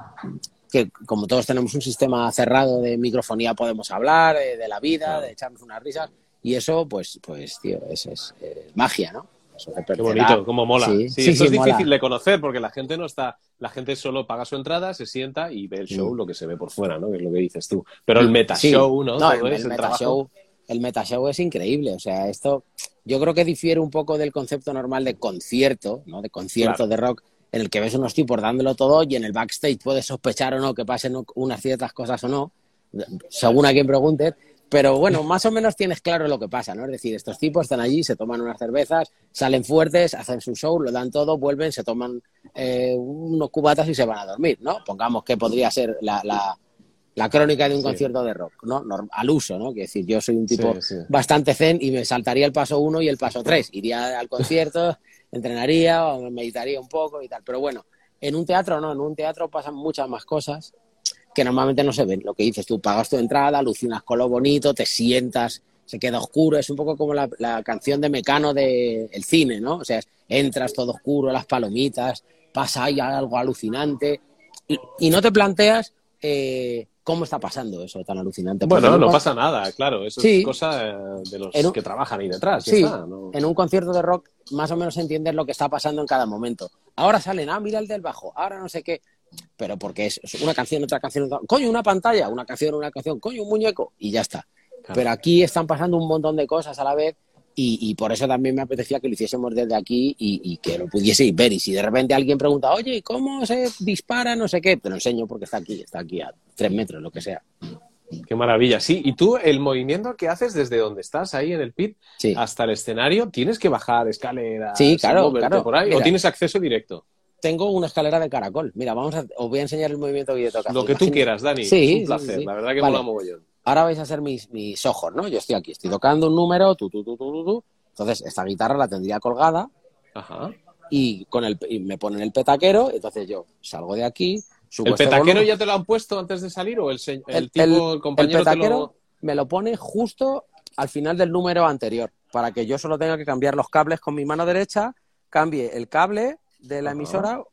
que como todos tenemos un sistema cerrado de microfonía podemos hablar de, de la vida, de echarnos unas risas y eso pues pues tío, es, es, es magia, ¿no? Eso te Qué bonito, cómo mola. Sí, Sí, sí, esto sí, es mola. difícil de conocer porque la gente no está, la gente solo paga su entrada, se sienta y ve el show, Mm. lo que se ve por fuera, ¿no? Que es lo que dices tú. Pero el meta Sí. show, ¿no? El, el el trabajo. metashow, el metashow es increíble. O sea, esto yo creo que difiere un poco del concepto normal de concierto, ¿no? De concierto Claro. de rock, en el que ves unos tipos dándolo todo y en el backstage puedes sospechar o no que pasen unas ciertas cosas o no, según a quien preguntes. Pero bueno, más o menos tienes claro lo que pasa, ¿no? Es decir, estos tipos están allí, se toman unas cervezas, salen fuertes, hacen su show, lo dan todo, vuelven, se toman eh, unos cubatas y se van a dormir, ¿no? Pongamos que podría ser la, la- la crónica de un Sí. concierto de rock, ¿no? Al uso, ¿no? Que decir, yo soy un tipo Sí, sí. bastante zen y me saltaría el paso uno y el paso tres. Iría al concierto, entrenaría o meditaría un poco y tal. Pero bueno, en un teatro no, en un teatro pasan muchas más cosas que normalmente no se ven. Lo que dices tú, pagas tu entrada, alucinas con lo bonito, te sientas, se queda oscuro. Es un poco como la, canción de Mecano del el cine, ¿no? O sea, entras todo oscuro, las palomitas, pasa ahí algo alucinante y, y no te planteas eh, cómo está pasando eso tan alucinante. Bueno, no pasa nada, claro. Eso Sí. es cosa eh, de los un- que trabajan ahí detrás. ya Sí, está, ¿no? en un concierto de rock más o menos entiendes lo que está pasando en cada momento. Ahora salen, ah, mira el del bajo, ahora no sé qué, pero porque es una canción, otra canción, otra... coño, una pantalla, una canción, una canción, coño, un muñeco, y ya está. Claro. Pero aquí están pasando un montón de cosas a la vez y, y por eso también me apetecía que lo hiciésemos desde aquí y, y que lo pudieseis ver. Y si de repente alguien pregunta, oye, ¿y ¿cómo se dispara? No sé qué, te lo enseño porque está aquí, está aquí a tres metros, lo que sea. Qué maravilla. Sí, y tú, el movimiento que haces desde donde estás, ahí en el pit, Sí. hasta el escenario, ¿tienes que bajar escaleras? Sí, claro, claro. por ahí? ¿O tienes acceso directo? tengo una escalera de caracol. Mira, vamos a, os voy a enseñar el movimiento que yo. Lo que tú quieras, Dani. Sí, es un placer. sí. La verdad que Vale. mola mogollón. Ahora vais a ser mis, mis ojos, ¿no? Yo estoy aquí, estoy tocando un número, tú, tú, tú, tú, tú, tú. Entonces, esta guitarra la tendría colgada Ajá. y, con el, y me ponen el petaquero, entonces yo salgo de aquí, subo ¿El este petaquero volumen. ya te lo han puesto antes de salir o el, el El- tipo, el, el compañero te petaquero lo... me lo pone justo al final del número anterior, para que yo solo tenga que cambiar los cables con mi mano derecha, cambie el cable de la Ajá. emisora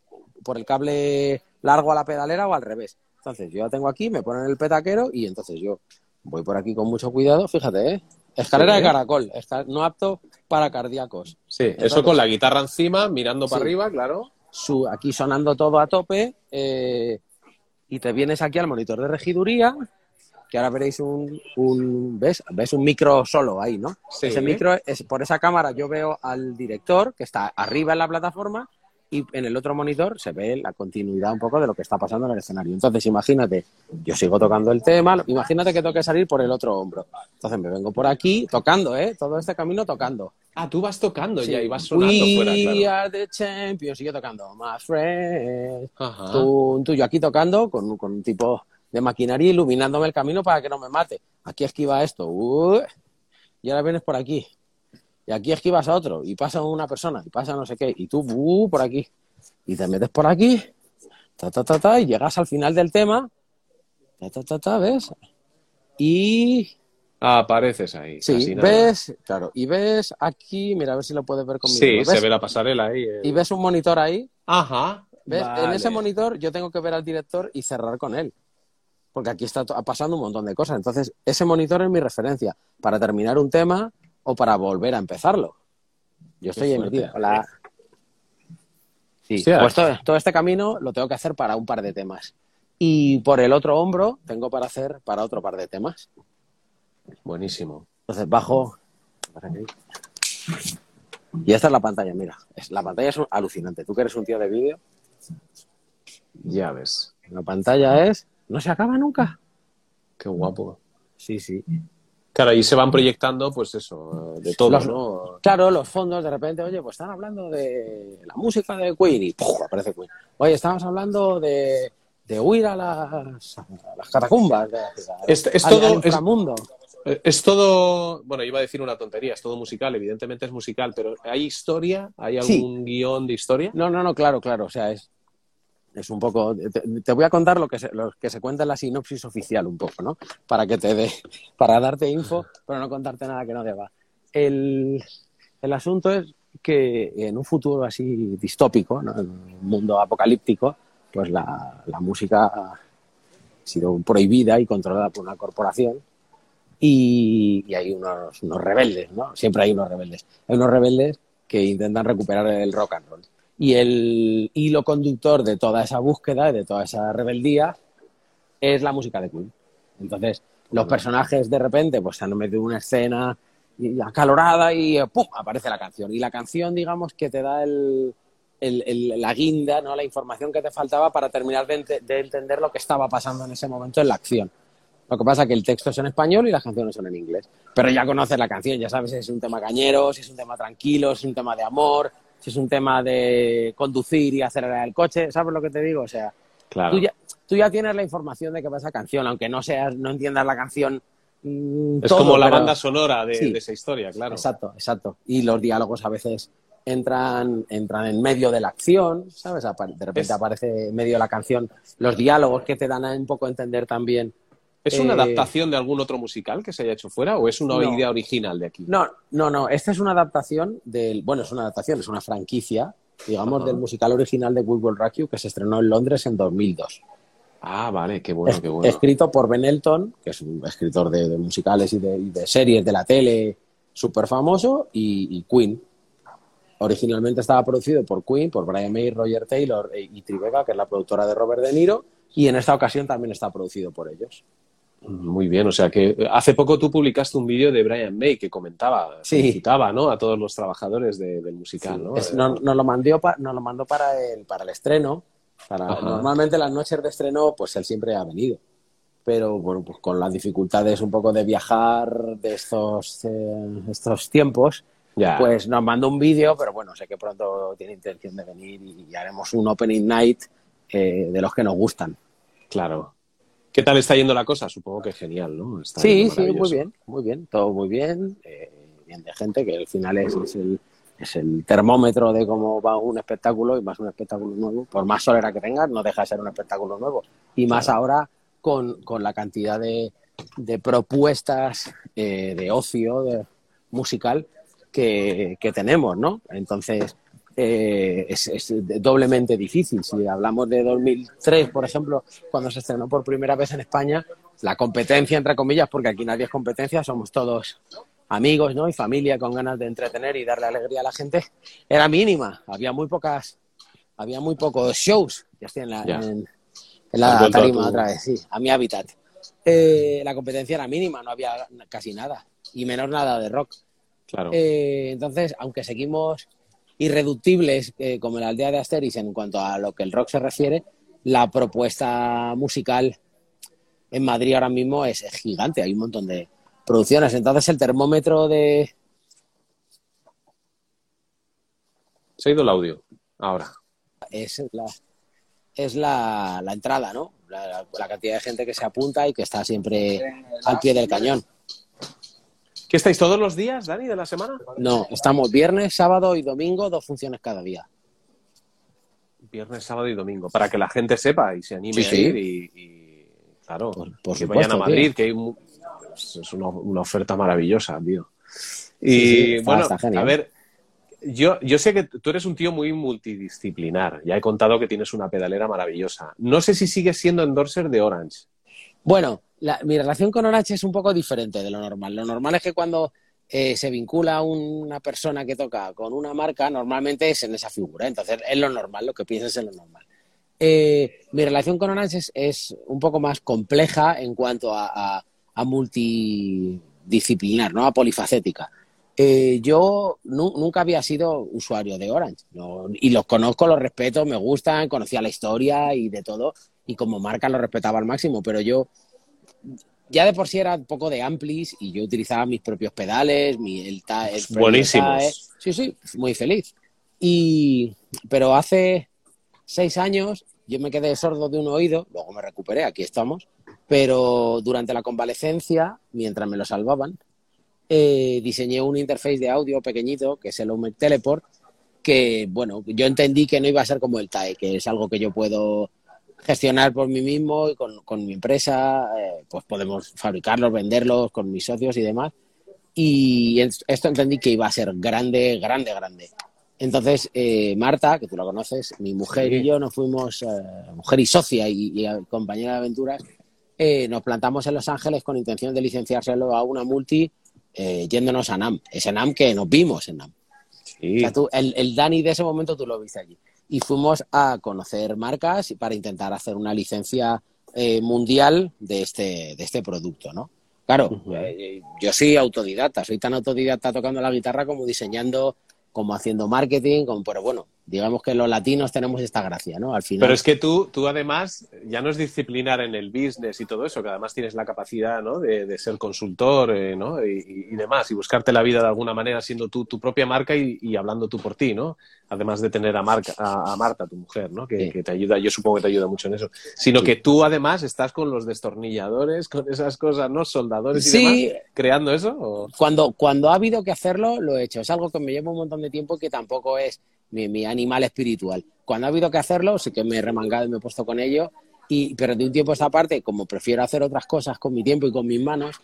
por el cable largo a la pedalera o al revés. Entonces yo ya tengo aquí, me ponen el petaquero y entonces yo voy por aquí con mucho cuidado, fíjate, ¿eh? Escalera Sí, de caracol, no apto para cardíacos. Sí, Entonces- eso con la guitarra encima, mirando para arriba, claro. Su, aquí sonando todo a tope eh, y te vienes aquí al monitor de regiduría que ahora veréis un, un ¿ves? ¿ves? un micro solo ahí, ¿no? Sí. Ese micro es por esa cámara yo veo al director que está arriba en la plataforma y en el otro monitor se ve la continuidad un poco de lo que está pasando en el escenario. Entonces, imagínate, yo sigo tocando el tema, imagínate que tengo que salir por el otro hombro. Entonces me vengo por aquí tocando, ¿eh? Todo este camino tocando. Ah, tú vas tocando Sí. ya y vas sonando We fuera, claro. are the champions. Yo tocando, my friend. Tú, yo aquí tocando con, con un tipo de maquinaria iluminándome el camino para que no me mate. Aquí esquiva esto. uh, y ahora vienes por aquí. Y aquí esquivas a otro. Y pasa una persona. Y pasa no sé qué. Y tú, uh, por aquí. Y te metes por aquí. Ta, ta, ta, ta. Y llegas al final del tema. Ta, ta, ta, ta, ¿ves? Y Ah, apareces ahí. sí, casi nada. ves, claro, y ves aquí, mira, a ver si lo puedes ver conmigo. Sí, ¿Ves? se ve la pasarela ahí. eh. Y ves un monitor ahí, Ajá. ¿ves? En ese monitor yo tengo que ver al director y cerrar con él. Porque aquí está pasando un montón de cosas. Entonces, ese monitor es mi referencia para terminar un tema o para volver a empezarlo. Yo estoy ahí metido. Hola. Sí, Hostia. pues todo, todo este camino lo tengo que hacer para un par de temas. Y por el otro hombro tengo para hacer para otro par de temas. Buenísimo. Entonces bajo. Y esta es la pantalla, mira. La pantalla es alucinante. Tú que eres un tío de vídeo, Ya ves. la pantalla es. No se acaba nunca. Qué guapo. Sí, sí. Claro, ahí se van proyectando, pues eso, de todo, Los- ¿no? Claro, los fondos, de repente, oye, pues están hablando de la música de Queen y ¡puf! aparece Queen. Oye, estamos hablando de, de huir a las, a las catacumbas, de- Es- es al- todo- al es- todo, bueno, iba a decir una tontería, es todo musical, evidentemente es musical, pero ¿hay historia? ¿Hay Sí. algún guion de historia? No, no, no, claro, claro. O sea, es, es un poco. Te, te voy a contar lo que, se, lo que se cuenta en la sinopsis oficial, un poco, ¿no? Para que te dé. Para darte info, pero no contarte nada que no deba. El, el asunto es que en un futuro así distópico, ¿no? en un mundo apocalíptico, pues la, la música ha sido prohibida y controlada por una corporación. Y, y hay unos, unos rebeldes, ¿no? Siempre hay unos rebeldes. Hay unos rebeldes que intentan recuperar el rock and roll. Y el hilo conductor de toda esa búsqueda, de toda esa rebeldía, es la música de Queen. Entonces, los personajes de repente pues se han metido en una escena acalorada y eh, ¡pum! aparece la canción. Y la canción, digamos, que te da el, el- el- la guinda, ¿no? la información que te faltaba para terminar de, ente- de entender lo que estaba pasando en ese momento en la acción. Lo que pasa es que el texto es en español y las canciones son en inglés. Pero ya conoces la canción, ya sabes si es un tema cañero, si es un tema tranquilo, si es un tema de amor, si es un tema de conducir y acelerar el coche, ¿sabes lo que te digo? O sea, Claro. tú, ya, tú ya tienes la información de que va esa canción, aunque no seas, no entiendas la canción. mm, Es todo, como la pero- banda sonora de, Sí. de esa historia, claro. Exacto, exacto. Y los diálogos a veces entran, entran en medio de la acción, ¿sabes? De repente Es- aparece en medio de la canción los diálogos que te dan a un poco a entender también. ¿Es una Eh, adaptación de algún otro musical que se haya hecho fuera o es una No. idea original de aquí? No, no, no. Esta es una adaptación del. Bueno, es una adaptación, es una franquicia, digamos, del musical original de We Will Rock You que se estrenó en Londres en 2002. Ah, vale, qué bueno, Es- qué bueno. Escrito por Ben Elton, que es un escritor de, de musicales y de, y de series de la tele súper famoso, y, y Queen. Originalmente estaba producido por Queen, por Brian May, Roger Taylor e- y Trivega, que es la productora de Robert De Niro, y en esta ocasión también está producido por ellos. Muy bien, o sea que hace poco tú publicaste un vídeo de Brian May que comentaba, Sí. ¿no? a todos los trabajadores de- del musical, ¿no? Es- Eh, no- nos, lo mandó pa- nos lo mandó para el, para el estreno. Para, normalmente las noches de estreno, pues él siempre ha venido. Pero bueno, pues con las dificultades un poco de viajar de estos, eh, estos tiempos, Ya. pues nos mandó un vídeo, pero bueno, sé que pronto tiene intención de venir y haremos un opening night eh, de los que nos gustan. Claro. ¿Qué tal está yendo la cosa? Supongo que genial, ¿no? Está Sí, sí, muy bien, muy bien, todo muy bien, eh, bien de gente, que al final es, es el, es el termómetro de cómo va un espectáculo y más un espectáculo nuevo, por más solera que tengas, no deja de ser un espectáculo nuevo. Y más ahora con, con la cantidad de, de propuestas eh, de ocio de, musical que, que tenemos, ¿no? Entonces, eh, es, es doblemente difícil. Si hablamos de 2003, por ejemplo, cuando se estrenó por primera vez en España, la competencia, entre comillas, porque aquí nadie es competencia, somos todos amigos ¿no? y familia con ganas de entretener y darle alegría a la gente, era mínima. Había muy pocas, había muy pocos shows. Ya estoy en la, Ya. en, en la tarima otra vez, sí, a mi hábitat. Eh, la competencia era mínima, no había casi nada, y menos nada de rock. Claro. Eh, entonces, aunque seguimos irreductibles eh, como la aldea de Asteris en cuanto a lo que el rock se refiere, la propuesta musical en Madrid ahora mismo es, es gigante, hay un montón de producciones. Entonces, el termómetro de... Se ha ido el audio. Ahora. es la, es la, la entrada, ¿no? La, la- la cantidad de gente que se apunta y que está siempre al pie del cañón. ¿Qué estáis todos los días, Dani, de la semana? No, estamos viernes, sábado y domingo, dos funciones cada día. Viernes, sábado y domingo, para que la gente sepa y se anime Sí, a ir y, y, claro, Por- por que vayan a supuesto, Madrid, tío. que hay mu- es una, una oferta maravillosa, tío. Y Sí, sí, está- bueno, a ver, yo, yo sé que tú eres un tío muy multidisciplinar. Ya he contado que tienes una pedalera maravillosa. No sé si sigues siendo endorser de Orange. Bueno, mi relación con Orange es un poco diferente de lo normal. Lo normal es que cuando eh, se vincula una persona que toca con una marca, normalmente es en esa figura. Entonces, es lo normal, lo que piensas es lo normal. Eh, mi relación con Orange es, un poco más compleja en cuanto a, multidisciplinar, ¿no? a polifacética. Eh, yo nu- nunca había sido usuario de Orange y los conozco, los respeto, me gustan, conocía la historia y de todo y como marca lo respetaba al máximo, pero yo ya de por sí era un poco de amplis y yo utilizaba mis propios pedales, mi, el, ta- el Buenísimos. Tae. Sí, sí, muy feliz. Y, pero hace seis años yo me quedé sordo de un oído, luego me recuperé, aquí estamos, pero durante la convalecencia, mientras me lo salvaban, eh, diseñé un interface de audio pequeñito, que es el Home Teleport, que, bueno, yo entendí que no iba a ser como el TAE, que es algo que yo puedo gestionar por mí mismo y con, con mi empresa, eh, pues podemos fabricarlos, venderlos con mis socios y demás. Y esto entendí que iba a ser grande, grande, grande. Entonces, eh, Marta, que tú la conoces, mi mujer Sí. y yo nos fuimos, eh, mujer y socia y, y compañera de aventuras, eh, nos plantamos en Los Ángeles con intención de licenciárselo a una multi eh, yéndonos a NAM. Ese NAM que nos vimos en NAM. Sí. O sea, tú- el, el Dani de ese momento tú lo viste allí. Y fuimos a conocer marcas para intentar hacer una licencia eh, mundial de este, de este producto, ¿no? Claro, Ujú. eh, yo soy autodidacta, soy tan autodidacta tocando la guitarra como diseñando, como haciendo marketing, como, pero bueno, digamos que los latinos tenemos esta gracia, ¿no? Al final. Pero es que tú, tú además ya no es disciplinar en el business y todo eso, que además tienes la capacidad ¿no? de, de ser consultor eh, ¿no? y, y- demás, y buscarte la vida de alguna manera siendo tú tu propia marca y, y hablando tú por ti, ¿no? Además de tener a, Marca, a, a Marta, tu mujer, ¿no? Que, Sí. que te ayuda, yo supongo que te ayuda mucho en eso. Sino Sí. que tú además estás con los destornilladores, con esas cosas, ¿no? Soldadores y Sí. demás, creando eso. ¿o? cuando, cuando ha habido que hacerlo, lo he hecho. Es algo que me lleva un montón de tiempo y que tampoco es mi, mi animal espiritual. Cuando ha habido que hacerlo, sí que me he remangado y me he puesto con ello. Y, pero de un tiempo a esta parte, como prefiero hacer otras cosas con mi tiempo y con mis manos,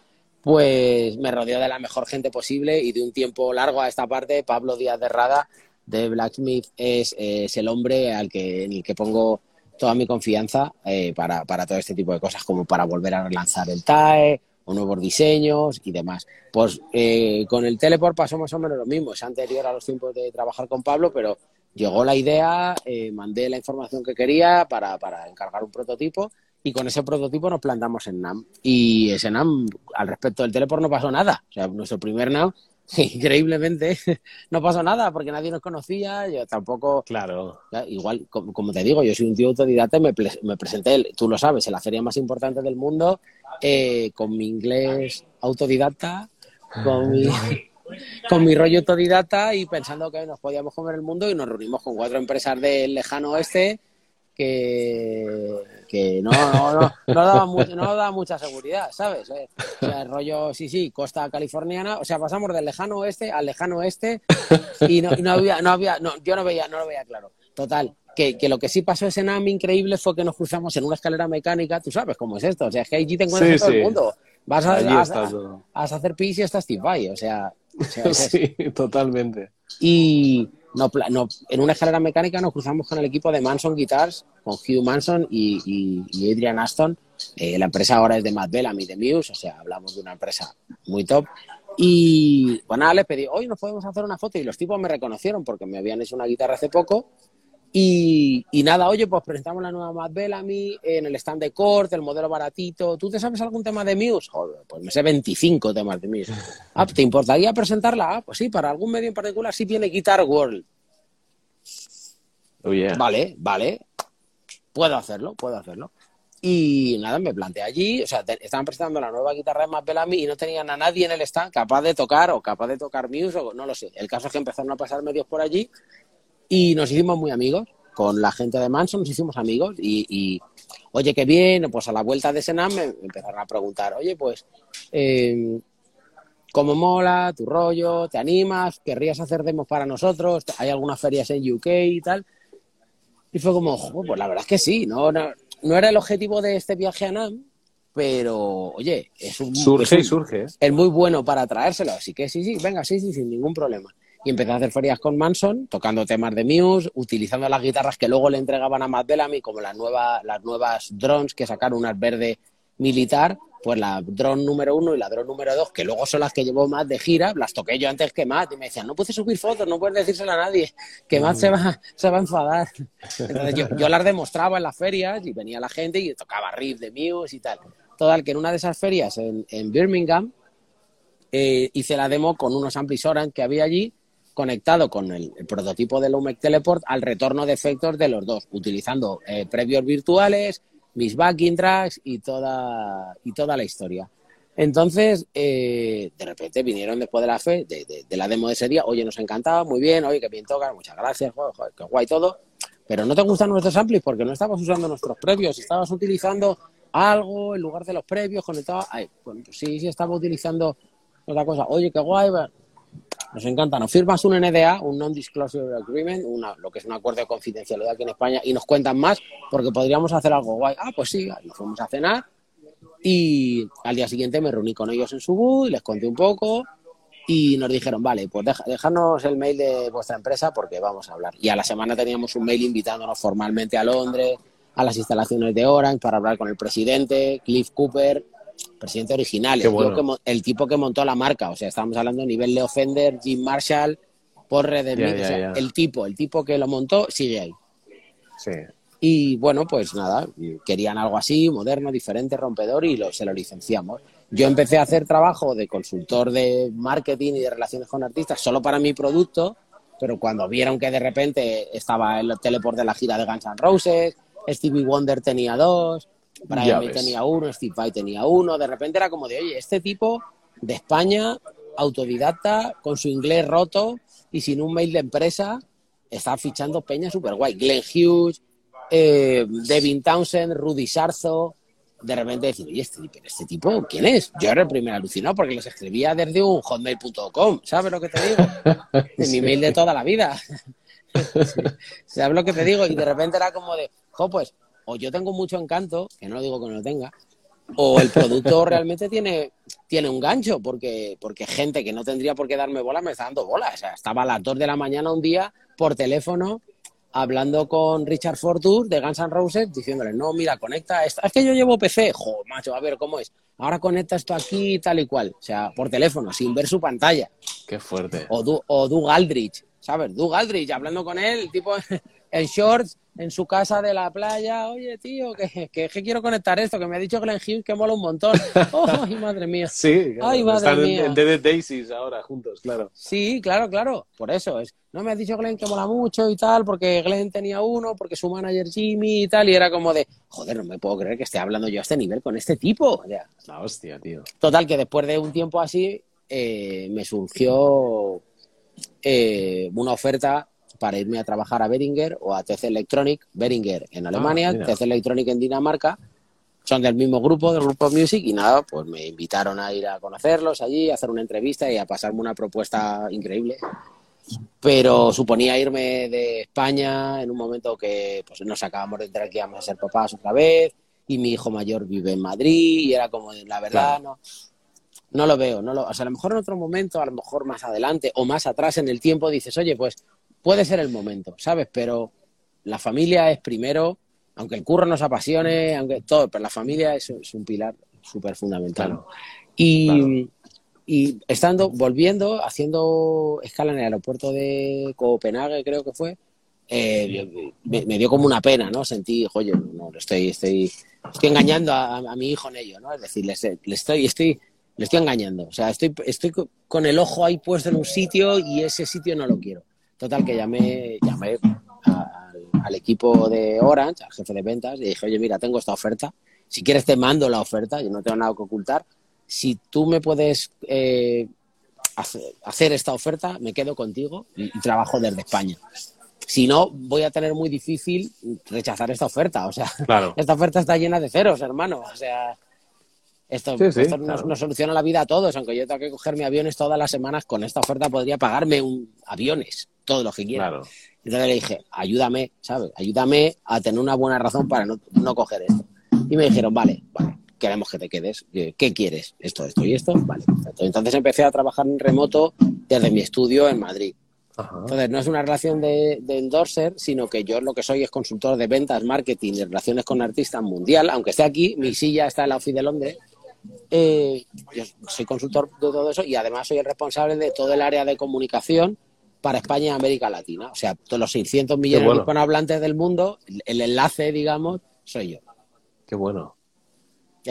pues me rodeo de la mejor gente posible y de un tiempo largo a esta parte, Pablo Díaz de Rada de Blacksmith es, es el hombre al que, en el que pongo toda mi confianza eh, para, para todo este tipo de cosas, como para volver a relanzar el TAE nuevos diseños y demás. Pues eh, con el Teleport pasó más o menos lo mismo, es anterior a los tiempos de trabajar con Pablo, pero llegó la idea, eh, mandé la información que quería para, para encargar un prototipo y con ese prototipo nos plantamos en NAM. Y ese NAM, al respecto del Teleport, no pasó nada. O sea, nuestro primer NAM, increíblemente, no pasó nada porque nadie nos conocía, yo tampoco Claro. Igual, como, como te digo, yo soy un tío autodidacta y me, presenté, tú lo sabes, en la feria más importante del mundo, eh, con mi inglés autodidacta, con mi, con mi rollo autodidacta y pensando que nos podíamos comer el mundo y nos reunimos con cuatro empresas del lejano oeste que, que no, no, no, no daba mucho- no daba mucha seguridad, ¿sabes? Eh, O sea, el rollo, sí, sí, costa californiana, o sea, pasamos del lejano oeste al lejano oeste y no, y no había, no había, no, yo no veía, no lo veía claro. Total, que, que lo que sí pasó ese NAM increíble fue que nos cruzamos en una escalera mecánica, tú sabes cómo es esto, o sea, es que allí te encuentras Sí, todo sí. el mundo. Vas a, a- a- todo. vas a hacer pis y estás Vai, o sea, o sea, es eso. Sí, totalmente. Y no, no, en una escalera mecánica nos cruzamos con el equipo de Manson Guitars, con Hugh Manson y, y- Adrian Aston. Eh, la empresa ahora es de Matt Bellamy de Muse, o sea, hablamos de una empresa muy top. Y bueno, les pedí, hoy nos podemos hacer una foto y los tipos me reconocieron porque me habían hecho una guitarra hace poco. Y, y nada, oye, pues presentamos la nueva Matt Bellamy en el stand de Cort, el modelo baratito. ¿Tú te sabes algún tema de Muse? Joder, pues me sé 25 temas de Muse. Ah, ¿te importaría presentarla? Ah, pues sí, para algún medio en particular sí tiene Guitar World. Oh, yeah. Vale, vale. Puedo hacerlo, puedo hacerlo. Y nada, me planteé allí, o sea, te- estaban presentando la nueva guitarra de Matt Bellamy y no tenían a nadie en el stand capaz de tocar o capaz de tocar Muse o no lo sé. El caso es que empezaron a pasar medios por allí y nos hicimos muy amigos. Con la gente de Manson nos hicimos amigos y, y, oye, qué bien, pues a la vuelta de Senam me empezaron a preguntar, oye, pues, eh, ¿cómo mola tu rollo? ¿Te animas? ¿Querrías hacer demos para nosotros? ¿Hay algunas ferias en UK y tal? Y fue como, "Jo, pues la verdad es que sí, no, no, no era el objetivo de este viaje a NAM, pero oye, es un, Surge es un- y surge. ¿eh? es muy bueno para traérselo, así que sí, sí, venga, sí, sí, sin ningún problema. Y empecé a hacer ferias con Manson, tocando temas de Muse, utilizando las guitarras que luego le entregaban a Matt Bellamy, como la nueva, las nuevas drones que sacaron, unas verde militar, pues la drone número uno y la drone número dos, que luego son las que llevó Matt de gira, las toqué yo antes que Matt, y me decían, no puedes subir fotos, no puedes decírselo a nadie, que Matt se va, se va a enfadar. Entonces yo, las demostraba en las ferias y venía la gente y tocaba riff de Muse y tal. Total, que en una de esas ferias en, en Birmingham, eh, hice la demo con unos amplis Orange que había allí, conectado con el, el prototipo del Lumec Teleport al retorno de efectos de los dos, utilizando eh, previos virtuales, mis backing tracks y toda, y toda la historia. Entonces, eh, de repente vinieron después de la fe, de, la demo de ese día, oye, nos encantaba, muy bien, oye, que bien tocas, muchas gracias, qué guay todo, pero no te gustan nuestros amplis porque no estabas usando nuestros previos, estabas utilizando algo en lugar de los previos, conectado, ay, pues sí, sí, estaba utilizando otra cosa, oye, qué guay. Nos encanta, nos firmas un NDA, un Non-Disclosure Agreement, una, lo que es un acuerdo de confidencialidad aquí en España, y nos cuentan más porque podríamos hacer algo guay. Ah, pues sí, fuimos a cenar y al día siguiente me reuní con ellos en su y les conté un poco y nos dijeron, vale, pues deja, dejarnos el mail de vuestra empresa porque vamos a hablar. Y a la semana teníamos un mail invitándonos formalmente a Londres, a las instalaciones de Orange para hablar con el presidente, Cliff Cooper, presidente original, el, que tipo que montó la marca. O sea, estamos hablando a nivel Leo Fender, Jim Marshall, Porre de o sea, el tipo, el tipo que lo montó sigue ahí. Sí. Y bueno, pues nada, querían algo así, moderno, diferente, rompedor y lo, se lo licenciamos. Yo empecé a hacer trabajo de consultor de marketing y de relaciones con artistas solo para mi producto, pero cuando vieron que de repente estaba el teleport de la gira de Guns N' Roses, Stevie Wonder tenía dos, Brian May tenía uno, Steve Vai tenía uno, de repente era como de, oye, este tipo de España, autodidacta, con su inglés roto y sin un mail de empresa, está fichando peña súper guay. Glenn Hughes, eh, Devin Townsend, Rudy Sarzo. De repente decir, oye, este, este tipo, ¿quién es? Yo era el primer alucinado porque los escribía desde un hotmail.com. ¿Sabes lo que te digo? De mi mail de toda la vida. ¿Sabes lo que te digo? Y de repente era como de, jo, pues, o yo tengo mucho encanto, que no digo que no lo tenga, o el producto realmente tiene, tiene un gancho, porque, porque gente que no tendría por qué darme bola me está dando bola. O sea, estaba a las 2 de la mañana un día por teléfono hablando con Richard Fortur de Guns N' Roses, diciéndole, no, mira, conecta esto. Es que yo llevo PC. Jo, macho, a ver cómo es. Ahora conecta esto aquí, tal y cual. O sea, por teléfono, sin ver su pantalla. Qué fuerte. O, Du- o Doug Aldrich, ¿sabes? Doug Aldrich, hablando con él, tipo en shorts, en su casa de la playa. Oye, tío, que, que, que quiero conectar esto, que me ha dicho Glenn Hughes que mola un montón. ¡Oh, ay, madre mía! Sí, claro. Ay, madre están mía. en Dead Daisies ahora juntos, claro. Sí, claro, claro. Por eso es. No me has dicho Glenn que mola mucho y tal, porque Glenn tenía uno, porque su manager Jimmy y tal, y era como de, joder, no me puedo creer que esté hablando yo a este nivel con este tipo. O sea, La hostia, tío. Total, que después de un tiempo así, eh, me surgió eh, una oferta para irme a trabajar a Beringer o a TC Electronic, Beringer en Alemania, mira. TC Electronic en Dinamarca. Son del mismo grupo, del grupo Music, y nada, pues me invitaron a ir a conocerlos allí, a hacer una entrevista y a pasarme una propuesta increíble. Pero suponía irme de España en un momento que pues, nos acabamos de enterar que íbamos a ser papás otra vez, y mi hijo mayor vive en Madrid, y era como, la verdad, Claro. no, no lo veo, no lo, o sea, a lo mejor en otro momento, a lo mejor más adelante o más atrás en el tiempo dices, oye, pues puede ser el momento, ¿sabes? Pero la familia es primero, aunque el curro nos apasione, aunque todo, pero la familia es, es un pilar súper fundamental. Claro. Y, Claro. y estando, volviendo, haciendo escala en el aeropuerto de Copenhague, creo que fue, eh, me, me dio como una pena, ¿no? Sentí, oye, no, estoy, estoy, estoy engañando a, a mi hijo en ello, ¿no? Es decir, le, le estoy, estoy, le estoy engañando. O sea, estoy, estoy co- con el ojo ahí puesto en un sitio y ese sitio no lo quiero. Total, que llamé, llamé a- al, al equipo de Orange, al jefe de ventas, y dije, oye, mira, tengo esta oferta. Si quieres te mando la oferta, yo no tengo nada que ocultar. Si tú me puedes eh, hace- hacer esta oferta, me quedo contigo y, y trabajo desde España. Si no, voy a tener muy difícil rechazar esta oferta. O sea, Claro. esta oferta está llena de ceros, hermano. O sea, esto, Sí, sí, esto nos, claro. nos soluciona la vida a todos. Aunque yo tenga que cogerme aviones todas las semanas, con esta oferta podría pagarme un aviones, todo lo que quiera. Claro. Entonces le dije, ayúdame, ¿sabes? Ayúdame a tener una buena razón para no, no coger esto. Y me dijeron, vale, vale, queremos que te quedes. ¿Qué, quieres? Esto, esto y esto. Vale. Entonces empecé a trabajar en remoto desde mi estudio en Madrid. Ajá. Entonces no es una relación de, de endorser, sino que yo lo que soy es consultor de ventas, marketing y relaciones con artistas mundial. Aunque esté aquí, mi silla está en la OFI de Londres. Eh, yo soy consultor de todo eso y además soy el responsable de todo el área de comunicación para España y América Latina. O sea, todos los 600 millones bueno. de hispanohablantes del mundo, el, enlace, digamos, soy yo. Qué bueno.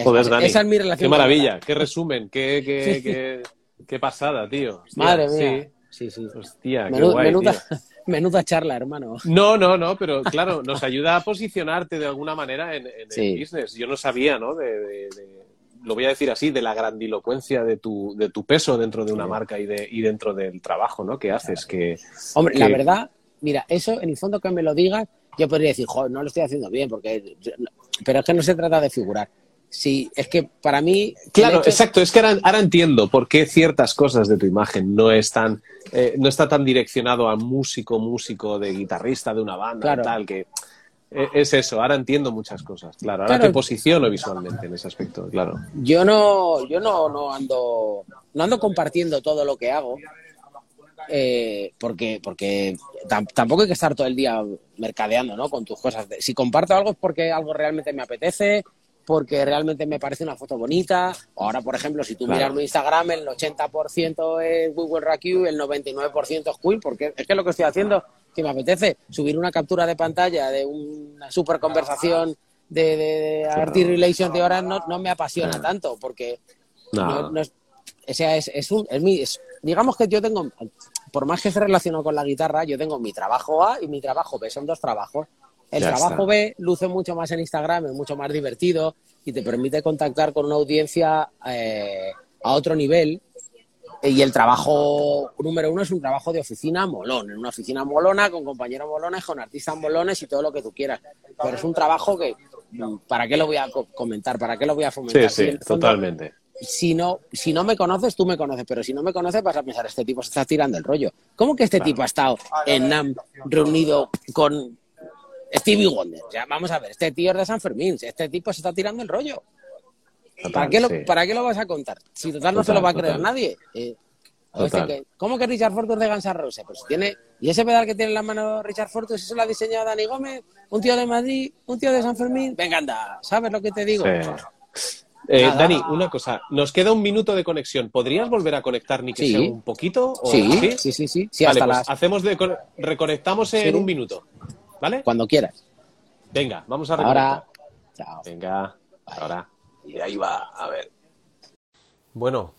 Joder, Dani. esa es mi relación. Qué maravilla, qué resumen, qué, qué, qué, qué pasada, tío. Hostia, Madre mía. Sí, sí. Sí. Hostia, qué guay, menuda, tío. menuda charla, hermano. No, no, no, pero claro, nos ayuda a posicionarte de alguna manera en, en Sí. el business. Yo no sabía, ¿no? De, de- de- lo voy a decir así, de la grandilocuencia de tu, de tu peso dentro de una marca y, de, y dentro del trabajo, ¿no? Que haces, que... Hombre, que- la verdad, mira, eso en el fondo que me lo digas, yo podría decir, joder, no lo estoy haciendo bien, porque. Pero es que no se trata de figurar. Sí, es que para mí. Claro, hecho- exacto. Es que ahora, ahora entiendo por qué ciertas cosas de tu imagen no están, eh, no está tan direccionado a músico, músico, de guitarrista de una banda, Claro. tal, que es eso. Ahora entiendo muchas cosas. Claro, ahora Claro. te posiciono visualmente en ese aspecto, claro. Yo no, yo no, no ando, no ando compartiendo todo lo que hago, eh, porque, porque tam- tampoco hay que estar todo el día mercadeando, ¿no? Con tus cosas. Si comparto algo es porque algo realmente me apetece, porque realmente me parece una foto bonita. Ahora, por ejemplo, si tú Claro. miras mi Instagram, el 80% es We Will Rock You, el 99% es Queen, porque es que lo que estoy haciendo que me apetece subir una captura de pantalla de una super conversación de, de, de Arty Relations de horas no, no me apasiona tanto, porque No. es, o sea, es, es un, es mi, es- digamos que yo tengo, por más que esté relacionado con la guitarra, yo tengo mi trabajo A y mi trabajo B, son dos trabajos. El Ya trabajo está. B luce mucho más en Instagram, es mucho más divertido y te permite contactar con una audiencia eh, a otro nivel. Y el trabajo número uno es un trabajo de oficina molón, en una oficina molona, con compañeros molones, con artistas molones y todo lo que tú quieras. Pero es un trabajo que, mm, ¿para qué lo voy a co- comentar? ¿Para qué lo voy a Sí, fomentar? Sí, fondo- totalmente. si no, si no me conoces, tú me conoces, pero si no me conoces vas a pensar, este tipo se está tirando el rollo. ¿Cómo que este Claro. tipo ha estado en NAM reunido con Stevie Wonder? O sea, vamos a ver, este tío es de San Fermín, este tipo se está tirando el rollo. Total, ¿Para qué, lo, sí. ¿Para qué lo vas a contar? Si total no se lo va a creer nadie. Eh, dice que- ¿Cómo que Richard Fortus de Guns N' Roses? Pues tiene, y ese pedal que tiene en la mano Richard Fortus, eso lo ha diseñado Dani Gómez, un tío de Madrid, un tío de San Fermín. Venga, anda, ¿sabes lo que te digo? Sí. Eh. Dani, una cosa, nos queda un minuto de conexión. ¿Podrías volver a conectar ni que Sí. sea un poquito? o- Sí, sí, sí, sí, sí, vale, hasta pues las, hacemos de con- reconectamos en un minuto. ¿Vale? cuando quieras. Venga, vamos a reconectar. Ahora, chao. Venga, ahora y ahí va a ver. Bueno,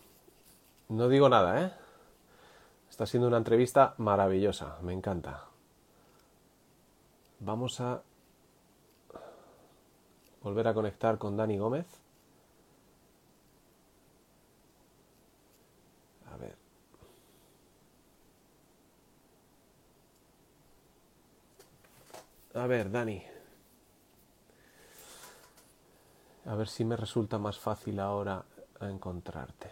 no digo nada, ¿eh? Está siendo una entrevista maravillosa, me encanta. Vamos a volver a conectar con Dani Gómez. A ver. A ver, Dani. A ver si me resulta más fácil ahora encontrarte.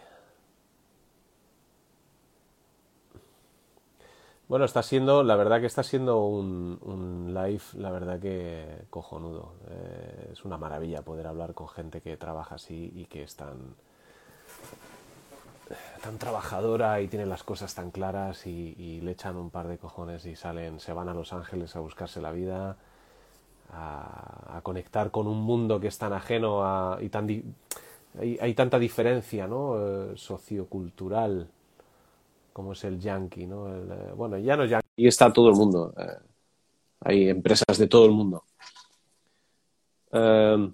Bueno, está siendo, la verdad que está siendo un, un live, la verdad que cojonudo. Eh, es una maravilla poder hablar con gente que trabaja así y que es tan, trabajadora y tiene las cosas tan claras y, y le echan un par de cojones y salen, se van a Los Ángeles a buscarse la vida, a, a conectar con un mundo que es tan ajeno a, y tan di- hay, hay tanta diferencia, ¿no? Eh, sociocultural como es el yankee, ¿no? El, eh, bueno, ya no es yankee, y está todo el mundo. eh, hay empresas de todo el mundo. Eh,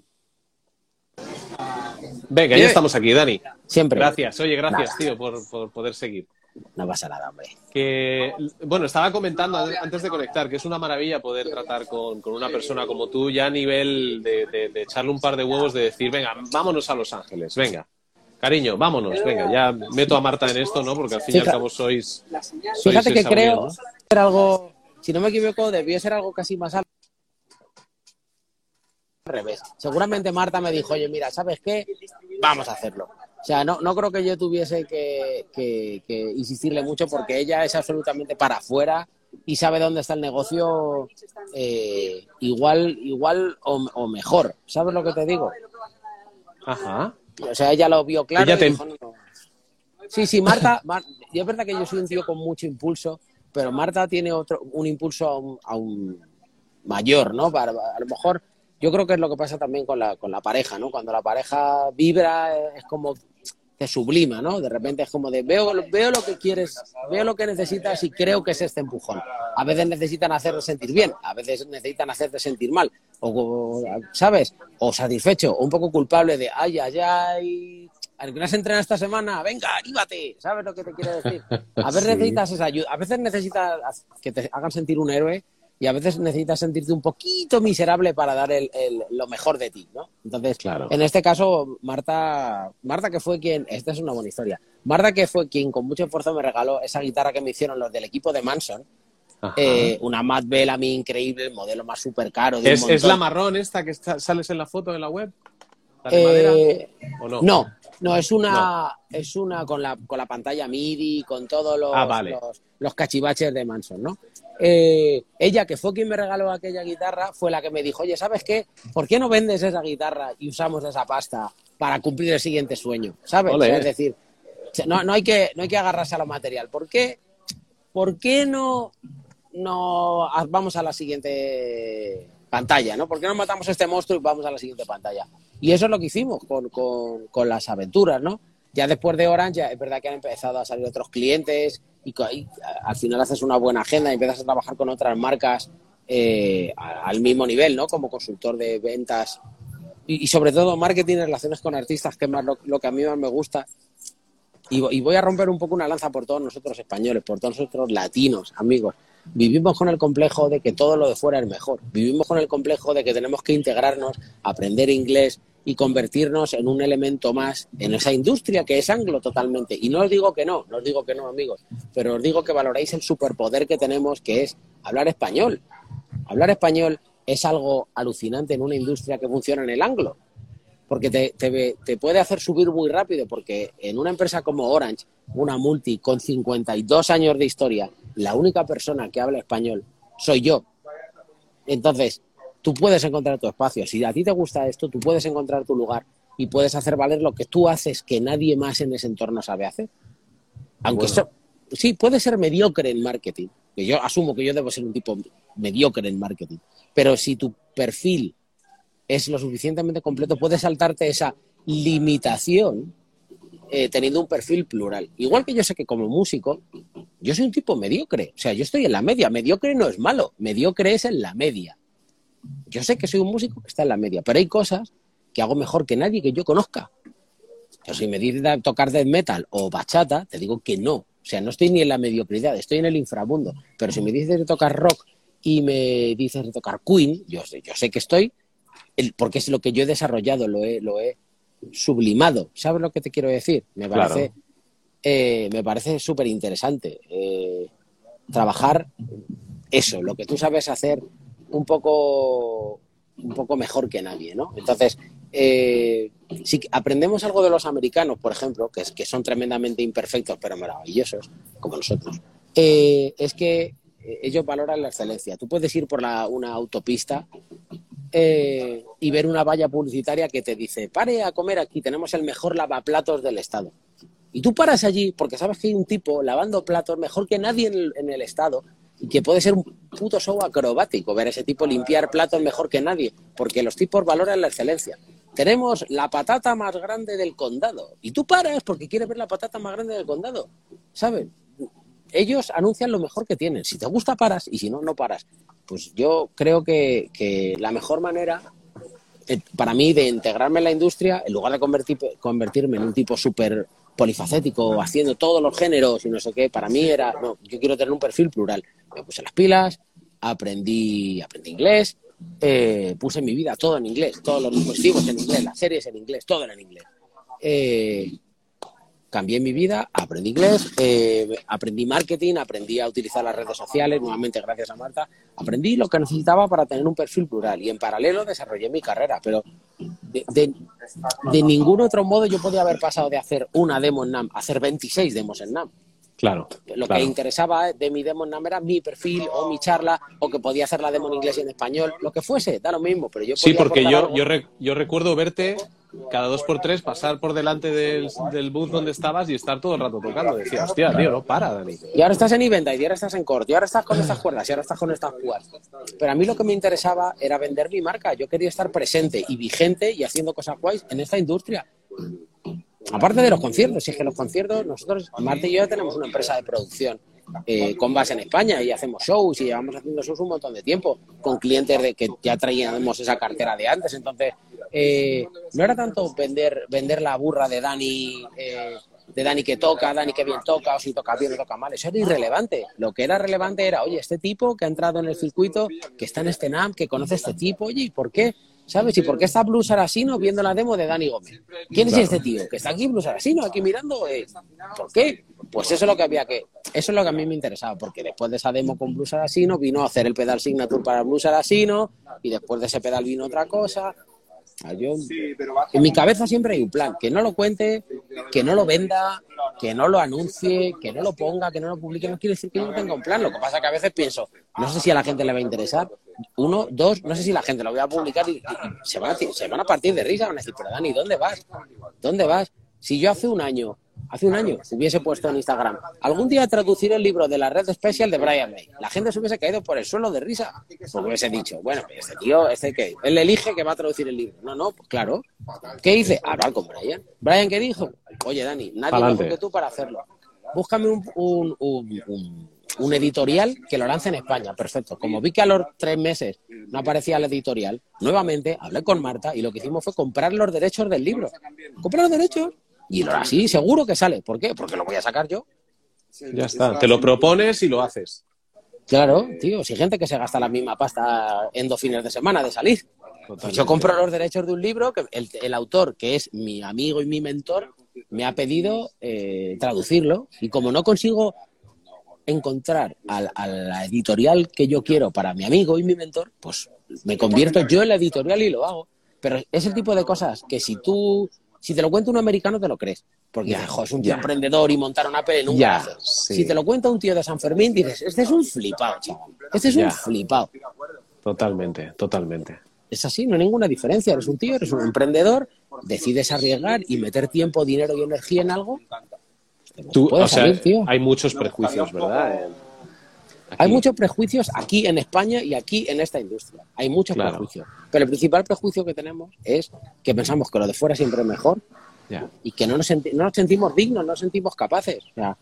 venga, ya estamos aquí, Dani. Siempre. Gracias, oye, gracias, Nada. tío, por, por poder seguir. No pasa nada, hombre. Que, bueno, estaba comentando an- antes de conectar que es una maravilla poder tratar con, con una persona como tú, ya a nivel de, de- de echarle un par de huevos, de decir, venga, vámonos a Los Ángeles, venga. Cariño, vámonos, venga, ya meto a Marta en esto, ¿no? Porque al fin y al cabo sois. sois Fíjate que creo unión, ¿no? ser algo, si no me equivoco, debió ser algo casi más alto. Al revés. Seguramente Marta me dijo, oye, mira, ¿sabes qué? Vamos a hacerlo. O sea, no, no creo que yo tuviese que, que- que insistirle mucho porque ella es absolutamente para afuera y sabe dónde está el negocio eh, igual, igual o, o mejor. ¿Sabes lo que te digo? Ajá. O sea, ella lo vio claro. Ella y te- dijo, "No, no". Sí, sí, Marta, Mar- y es verdad que yo soy un tío con mucho impulso, pero Marta tiene otro, un impulso aún, aún mayor, ¿no? Para, a lo mejor, yo creo que es lo que pasa también con la, con la pareja, ¿no? Cuando la pareja vibra, es como te sublima, ¿no? De repente es como de veo, veo lo que quieres, veo lo que necesitas y creo que es este empujón. A veces necesitan hacerte sentir bien, a veces necesitan hacerte sentir mal, o, ¿sabes? O satisfecho, o un poco culpable de ay, ay, ay, al que no has entrenado esta semana, venga, anímate, ¿sabes lo que te quiero decir? A veces Sí. necesitas esa ayuda, a veces necesitas que te hagan sentir un héroe y a veces necesitas sentirte un poquito miserable para dar el, el- lo mejor de ti, ¿no? Entonces, Claro. en este caso, Marta, Marta que fue quien, esta es una buena historia, Marta que fue quien con mucho esfuerzo me regaló esa guitarra que me hicieron los del equipo de Manson, eh, una Matt Bellamy increíble, el modelo más súper caro. de un ¿Es, es la marrón esta que está- sales en la foto en la web? ¿La de madera? Eh, ¿O no? no, no, es una, es una con la, con la pantalla MIDI, con todos los, Ah, vale. los, los cachivaches de Manson, ¿no? Eh, ella, que fue quien me regaló aquella guitarra, fue la que me dijo, oye, ¿sabes qué? ¿Por qué no vendes esa guitarra y usamos esa pasta para cumplir el siguiente sueño? ¿Sabes? Ole. Es decir, no, no, hay que, no hay que agarrarse a lo material. ¿Por qué, por qué no, no vamos a la siguiente pantalla, ¿no? ¿Por qué no matamos a este monstruo y vamos a la siguiente pantalla? Y eso es lo que hicimos con, con- con las aventuras, ¿no? Ya después de Orange, ya es verdad que han empezado a salir otros clientes y, al final haces una buena agenda y empiezas a trabajar con otras marcas eh, al mismo nivel, ¿no? Como consultor de ventas y, sobre todo marketing relaciones con artistas, que es más lo, que a mí más me gusta. Y voy a romper un poco una lanza por todos nosotros españoles, por todos nosotros latinos, amigos. Vivimos con el complejo de que todo lo de fuera es mejor. Vivimos con el complejo de que tenemos que integrarnos, aprender inglés y convertirnos en un elemento más en esa industria que es anglo totalmente. Y no os digo que no, no os digo que no, amigos, pero os digo que valoréis el superpoder que tenemos, que es hablar español. Hablar español es algo alucinante en una industria que funciona en el anglo porque te, te- te puede hacer subir muy rápido, porque en una empresa como Orange, una multi con 52 años de historia, la única persona que habla español soy yo. Entonces, tú puedes encontrar tu espacio. Si a ti te gusta esto, tú puedes encontrar tu lugar y puedes hacer valer lo que tú haces que nadie más en ese entorno sabe hacer. Aunque Bueno. esto, sí, puede ser mediocre en marketing, que yo asumo que yo debo ser un tipo mediocre en marketing, pero si tu perfil es lo suficientemente completo, puedes saltarte esa limitación eh, teniendo un perfil plural. Igual que yo sé que como músico, yo soy un tipo mediocre. O sea, yo estoy en la media. Mediocre no es malo. Mediocre es en la media. Yo sé que soy un músico que está en la media, pero hay cosas que hago mejor que nadie que yo conozca. Yo si me dices tocar death metal o bachata, te digo que no. O sea, no estoy ni en la mediocridad, estoy en el inframundo. Pero si me dices de tocar rock y me dices de tocar Queen, yo sé, yo sé que estoy porque es lo que yo he desarrollado, lo he, lo he sublimado. ¿Sabes lo que te quiero decir? Me Claro. parece, eh, me parece súper interesante trabajar eso, lo que tú sabes hacer un poco, un poco mejor que nadie, ¿no? Entonces, eh, si aprendemos algo de los americanos, por ejemplo, que, son tremendamente imperfectos pero maravillosos, como nosotros, eh, es que eh, ellos valoran la excelencia. Tú puedes ir por la, una autopista eh, y ver una valla publicitaria que te dice, pare a comer aquí, tenemos el mejor lavaplatos del Estado. Y tú paras allí porque sabes que hay un tipo lavando platos mejor que nadie en el, Estado y que puede ser un puto show acrobático ver a ese tipo limpiar platos mejor que nadie, porque los tipos valoran la excelencia. Tenemos la patata más grande del condado y tú paras porque quieres ver la patata más grande del condado, ¿sabes? Ellos anuncian lo mejor que tienen. Si te gusta, paras y si no, no paras. Pues yo creo que, que la mejor manera eh, para mí de integrarme en la industria, en lugar de convertir- convertirme en un tipo súper polifacético, haciendo todos los géneros y no sé qué, para mí era, no, yo quiero tener un perfil plural. Me puse las pilas, aprendí, aprendí inglés, eh, puse mi vida todo en inglés, todos los dispositivos en inglés, las series en inglés, todo era en inglés. Eh, cambié mi vida, aprendí inglés, eh, aprendí marketing, aprendí a utilizar las redes sociales, nuevamente gracias a Marta, aprendí lo que necesitaba para tener un perfil plural y en paralelo desarrollé mi carrera, pero de, ningún otro modo yo podía haber pasado de hacer una demo en NAM a hacer 26 demos en NAM. Claro. Lo claro. que interesaba de mi demo en NAM era mi perfil o mi charla o que podía hacer la demo en inglés y en español, lo que fuese, da lo mismo, pero yo Sí, porque yo, algo. yo, re- yo recuerdo verte cada dos por tres pasar por delante del, del booth donde estabas y estar todo el rato tocando. Decía, hostia, tío, no para, Dani. Y ahora estás en Eventide, y ahora estás en Cord, y ahora estás con estas cuerdas, y ahora estás con estas púas. Pero a mí lo que me interesaba era vender mi marca. Yo quería estar presente y vigente y haciendo cosas guays en esta industria. Aparte de los conciertos, es que los conciertos, nosotros, Marta y yo ya tenemos una empresa de producción eh, con base en España y hacemos shows y llevamos haciendo shows un montón de tiempo con clientes de que ya traíamos esa cartera de antes. Entonces, eh, no era tanto vender, vender la burra de Dani, eh, de Dani que toca, Dani que bien toca, o si toca bien o toca mal. Eso era irrelevante. Lo que era relevante era, oye, este tipo que ha entrado en el circuito, que está en este NAM, que conoce a este tipo, oye, ¿y por qué? ¿Sabes? ¿Y por qué está Blues Arasino viendo la demo de Dani Gómez? ¿Quién es este tío? Que está aquí Blues Arasino, aquí mirando. eh, ¿Por qué? Pues eso es lo que había que. Eso es lo que a mí me interesaba, porque después de esa demo con Blues Arasino vino a hacer el pedal signature para Blues Arasino, y después de ese pedal vino otra cosa. Ah, Yo, en mi cabeza siempre hay un plan, que no lo cuente, que no lo venda, que no lo anuncie, que no lo ponga, que no lo publique, no quiere decir que yo no tenga un plan. Lo que pasa es que a veces pienso, no sé si a la gente le va a interesar. Uno, dos, no sé si la gente lo voy a publicar y, y se, van a, ti- se van a partir de risa, van a decir, pero Dani, ¿dónde vas? ¿Dónde vas? Si yo hace un año, hace un año, hubiese puesto en Instagram, algún día traduciré el libro de la red especial de Brian May, la gente se hubiese caído por el suelo de risa, porque hubiese dicho, bueno, este tío, este que, él elige que va a traducir el libro. No, no, pues claro. ¿Qué hice? Hablar con Brian. Brian, ¿qué dijo? Oye, Dani, nadie Pa'lante. mejor que tú para hacerlo. Búscame un, un, un- un- un editorial que lo lance en España. Perfecto. Como vi que a los tres meses no aparecía el editorial, nuevamente hablé con Marta y lo que hicimos fue comprar los derechos del libro. Comprar los derechos y lo- así seguro que sale. ¿Por qué? Porque lo voy a sacar yo. Ya está. Te lo propones y lo haces. Claro, tío, si hay gente que se gasta la misma pasta en dos fines de semana de salir. Pues yo compro los derechos de un libro que el, el autor, que es mi amigo y mi mentor, me ha pedido eh, traducirlo. Y como no consigo encontrar al- a, la editorial que yo quiero para mi amigo y mi mentor, pues me convierto yo en la editorial y lo hago. Pero es el tipo de cosas que si tú, si te lo cuenta un americano, te lo crees. Porque Ya, dices, "Jo, es un tío ya. emprendedor y montar una peli nunca Ya, hace". sí. Si te lo cuenta un tío de San Fermín, dices, este es un flipado, chaval. Este es un flipado. Totalmente, totalmente. Es así, no hay ninguna diferencia. Eres un tío, eres un emprendedor, decides arriesgar y meter tiempo, dinero y energía en algo. Tú, puede o sea, salir, tío. hay muchos prejuicios, ¿verdad? En- Hay aquí. muchos prejuicios aquí en España y aquí en esta industria. Hay muchos Claro. prejuicios. Pero el principal prejuicio que tenemos es que pensamos que lo de fuera siempre es mejor y que no nos, senti- no nos sentimos dignos, no nos sentimos capaces. O sea,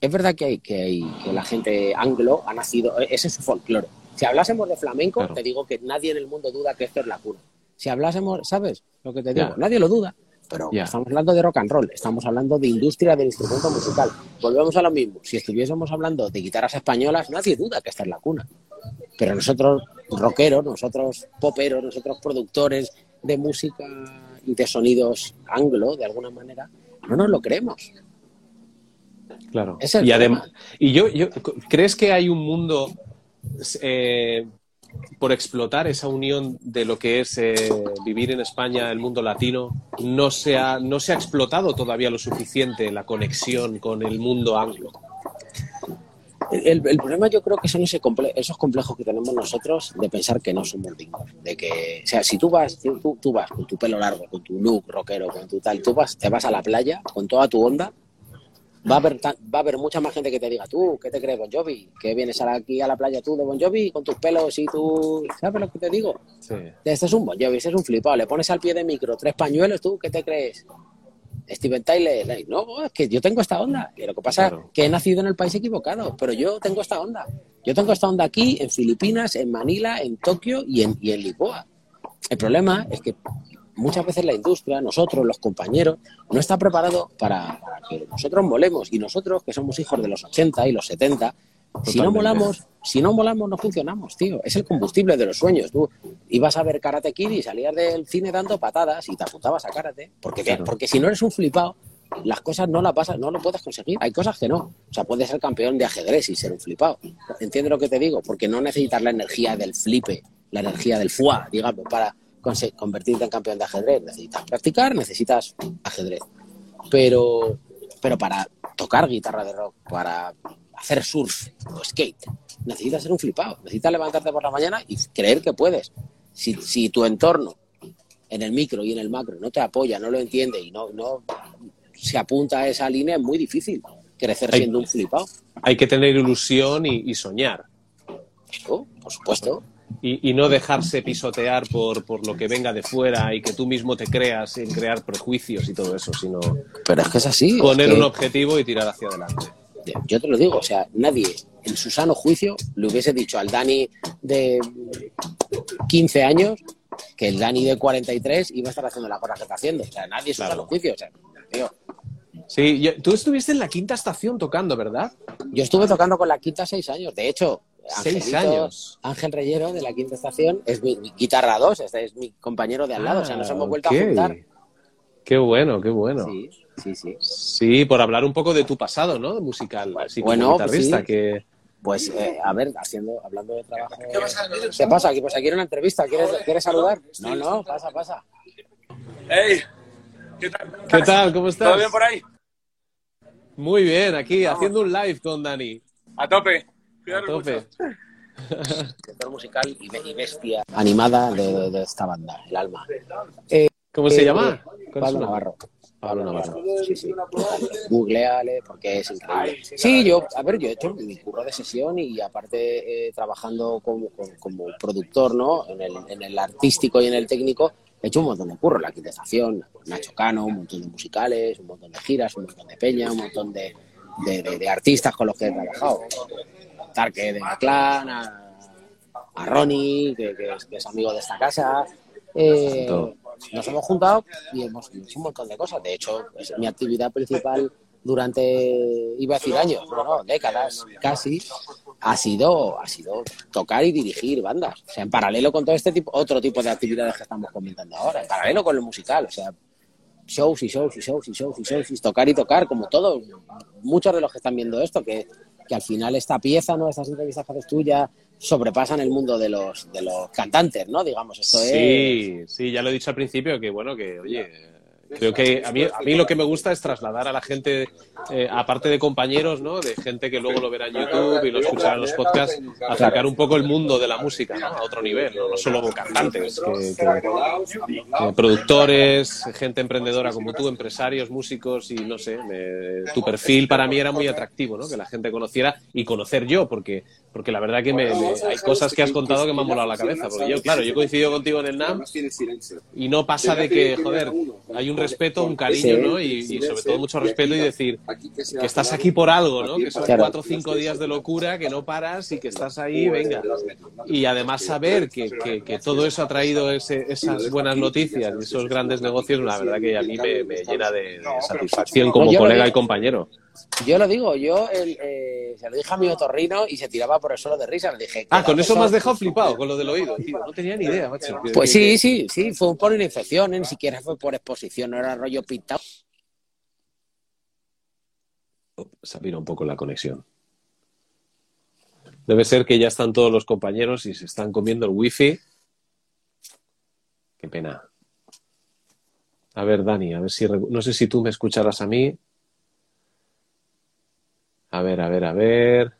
es verdad que, hay, que, hay, que la gente anglo ha nacido, ese es su folclore. Si hablásemos de flamenco, Claro. te digo que nadie en el mundo duda que esto es la cuna. Si hablásemos, ¿sabes lo que te digo? Nadie lo duda. Pero Ya. estamos hablando de rock and roll, estamos hablando de industria del instrumento musical. Volvemos a lo mismo. Si estuviésemos hablando de guitarras españolas, nadie duda que esta es la cuna. Pero nosotros, rockeros, nosotros poperos, nosotros productores de música y de sonidos anglo, de alguna manera, no nos lo creemos. Claro. Es el y además, y yo, yo, ¿crees que hay un mundo eh, por explotar esa unión de lo que es eh, vivir en España, el mundo latino, no se, ha, no se ha explotado todavía lo suficiente la conexión con el mundo anglo. El, problema yo creo que son ese esos complejos que tenemos nosotros de pensar que no somos dignos. De que, o sea, si tú vas, tú- tú vas con tu pelo largo, con tu look rockero, con tu tal, tú vas, te vas a la playa con toda tu onda, va a haber, va a haber mucha más gente que te diga, tú, ¿qué te crees, Bon Jovi? Que vienes aquí a la playa tú de Bon Jovi con tus pelos y tú, ¿sabes lo que te digo? Sí. Este es un Bon Jovi, este es un flipado. Le pones al pie de micro tres pañuelos, ¿tú qué te crees? Steven Tyler, no, es que yo tengo esta onda. Y lo que pasa Claro. es que he nacido en el país equivocado, pero yo tengo esta onda. Yo tengo esta onda aquí, en Filipinas, en Manila, en Tokio y en, y en Lisboa. El problema es que muchas veces la industria, nosotros, los compañeros, no está preparado para, para que nosotros molemos. Y nosotros, que somos hijos de los 80 y los 70, si no molamos, si no molamos, no funcionamos, tío. Es el combustible de los sueños. Tú ibas a ver Karate Kid y salías del cine dando patadas y te apuntabas a Karate. Porque, Claro. porque si no eres un flipado, las cosas no las vas a- no lo puedes conseguir. Hay cosas que no. O sea, puedes ser campeón de ajedrez y ser un flipado. ¿Entiendes lo que te digo? Porque no necesitas la energía del flipe, la energía del fuá, digamos, para convertirte en campeón de ajedrez. Necesitas practicar, necesitas ajedrez. Pero, pero para tocar guitarra de rock, para hacer surf o skate, necesitas ser un flipado. Necesitas levantarte por la mañana y creer que puedes. Si, si tu entorno en el micro y en el macro no te apoya, no lo entiende y no, no se apunta a esa línea, es muy difícil crecer Hay- siendo un flipado. Hay que tener ilusión y, y soñar. Oh, por supuesto. Y, y no dejarse pisotear por, por lo que venga de fuera y que tú mismo te creas en crear prejuicios y todo eso, sino Pero es que es así. es poner que- un objetivo y tirar hacia adelante. Yo te lo digo, o sea, nadie en su sano juicio le hubiese dicho al Dani de 15 años que el Dani de 43 iba a estar haciendo la cosa que está haciendo. O sea, nadie Claro. sano juicio. O sea, tío, Sí, yo- tú estuviste en la quinta estación tocando, ¿verdad? yo estuve tocando con la quinta seis años. De hecho, Seis años. Ángel Reyero de la quinta estación es mi, mi guitarra 2, este es mi compañero de al lado. o sea, nos hemos vuelto Ah, a juntar. Qué bueno, qué bueno. Sí, sí, sí. Sí, por hablar un poco de tu pasado, ¿no? Musical, así como Bueno, guitarrista, sí. que... Pues, eh, a ver, haciendo, hablando de trabajo. ¿Qué pasa? Aquí, pues aquí era una entrevista. ¿Quieres, ¿Quieres saludar? No, no, pasa, pasa. ¡Ey! ¿Qué tal? ¿Qué tal? ¿Cómo estás? ¿Todo bien por ahí? Muy bien, aquí haciendo un live con Dani. A tope. A tope. Director musical y, be- y bestia animada de, de- de esta banda, El Alma. ¿Cómo se Eh, llama? ¿Cuál es Pablo? Navarro. Pablo Navarro. Sí, sí. Googleale porque es increíble. Sí, yo, a ver, yo he hecho mi curro de sesión y aparte eh, trabajando como, como, como productor, ¿no? En el, en el artístico y en el técnico, he hecho un montón de curro. La quinta estación, Nacho Cano, un montón de musicales, un montón de giras, un montón de peña, un montón de, de, de- de artistas con los que he trabajado. Tarque de Clan, a, Ronnie, que, es, amigo de esta casa. Eh, nos hemos juntado y hemos hecho un montón de cosas. De hecho, es mi actividad principal durante, iba a decir años, pero no, décadas casi, ha sido, ha sido tocar y dirigir bandas. O sea, en paralelo con todo este tipo, otro tipo de actividades que estamos comentando ahora, en paralelo con lo musical. O sea, shows y shows y shows y shows y shows y tocar y tocar, como todos, muchos de los que están viendo esto, que, que al final esta pieza, ¿no? Estas entrevistas que haces tú ya sobrepasan el mundo de los, de los cantantes, ¿no? Digamos, esto es... Sí, sí, ya lo he dicho al principio, que bueno, que oye, creo que a mí, a mí lo que me gusta es trasladar a la gente, eh, aparte de compañeros, ¿no? De gente que luego lo verá en YouTube y lo escuchará en los podcasts, acercar un poco el mundo de la música, ¿no? A otro nivel, ¿no? No solo cantantes, que, que productores, gente emprendedora como tú, empresarios, músicos y no sé, me- tu perfil para mí era muy atractivo, ¿no? Que la gente conociera y conocer yo, porque, porque la verdad que me, hay cosas que has contado que me han volado la cabeza, porque yo, claro, yo he coincidido contigo en el NAM y no pasa de que, joder, hay un respeto, un cariño, ¿no? Y, y sobre todo mucho respeto y decir que estás aquí por algo, ¿no? Que son cuatro o cinco días de locura, que no paras y que estás ahí, venga. Y además saber que, que- que todo eso ha traído ese- esas buenas noticias y esos grandes negocios, la verdad que a mí me, me llena de, de satisfacción como colega y compañero. Yo lo digo, yo el, eh, se lo dije a mi otorrino y se tiraba por el suelo de risa. Le dije, Ah, "¿Qué con eso me has solo?". dejado flipado, con lo del oído, tío. No tenía ni idea, macho. Pues sí, sí, sí, fue por una infección, ¿eh? ni siquiera fue por exposición, no era rollo pintado. Se ha pirado un poco la conexión. Debe ser que ya están todos los compañeros y se están comiendo el wifi. Qué pena. A ver, Dani, a ver si... No sé si tú me escucharás a mí. A ver, a ver, a ver.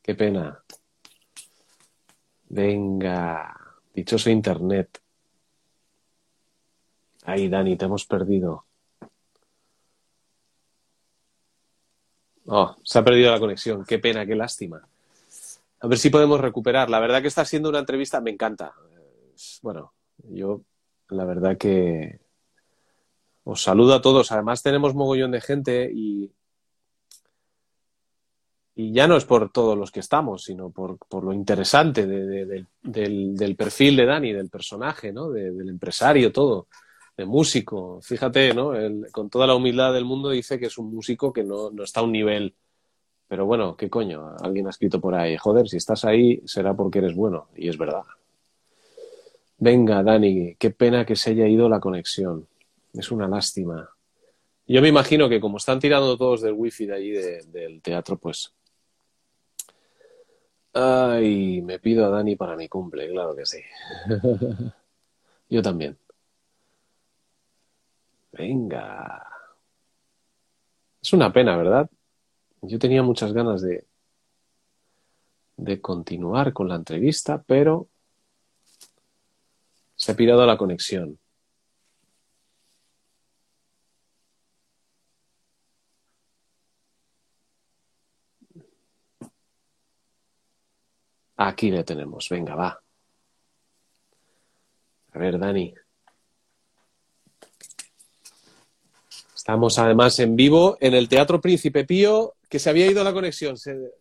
Qué pena. Venga. Dichoso Internet. Ahí, Dani, te hemos perdido. Oh, se ha perdido la conexión. Qué pena, qué lástima. A ver si podemos recuperar. La verdad que está siendo una entrevista, me encanta. Bueno, yo la verdad que os saludo a todos. Además tenemos mogollón de gente y, y ya no es por todos los que estamos, sino por, por lo interesante de- de- de- del, del perfil de Dani, del personaje, ¿no? De- del empresario, todo, de músico. Fíjate, ¿no? Con toda la humildad del mundo dice que es un músico que no, no está a un nivel. Pero bueno, ¿qué coño? Alguien ha escrito por ahí, joder, si estás ahí será porque eres bueno. Y es verdad. Venga, Dani, qué pena que se haya ido la conexión. Es una lástima. Yo me imagino que como están tirando todos del wifi de allí de- del teatro, pues. Ay, me pido a Dani para mi cumple, claro que sí. Yo también. Venga. Es una pena, ¿verdad? Yo tenía muchas ganas de, de continuar con la entrevista, pero se ha pirado la conexión. Aquí le tenemos. Venga, va. A ver, Dani. Estamos además en vivo en el Teatro Príncipe Pío, que se había ido la conexión. Se-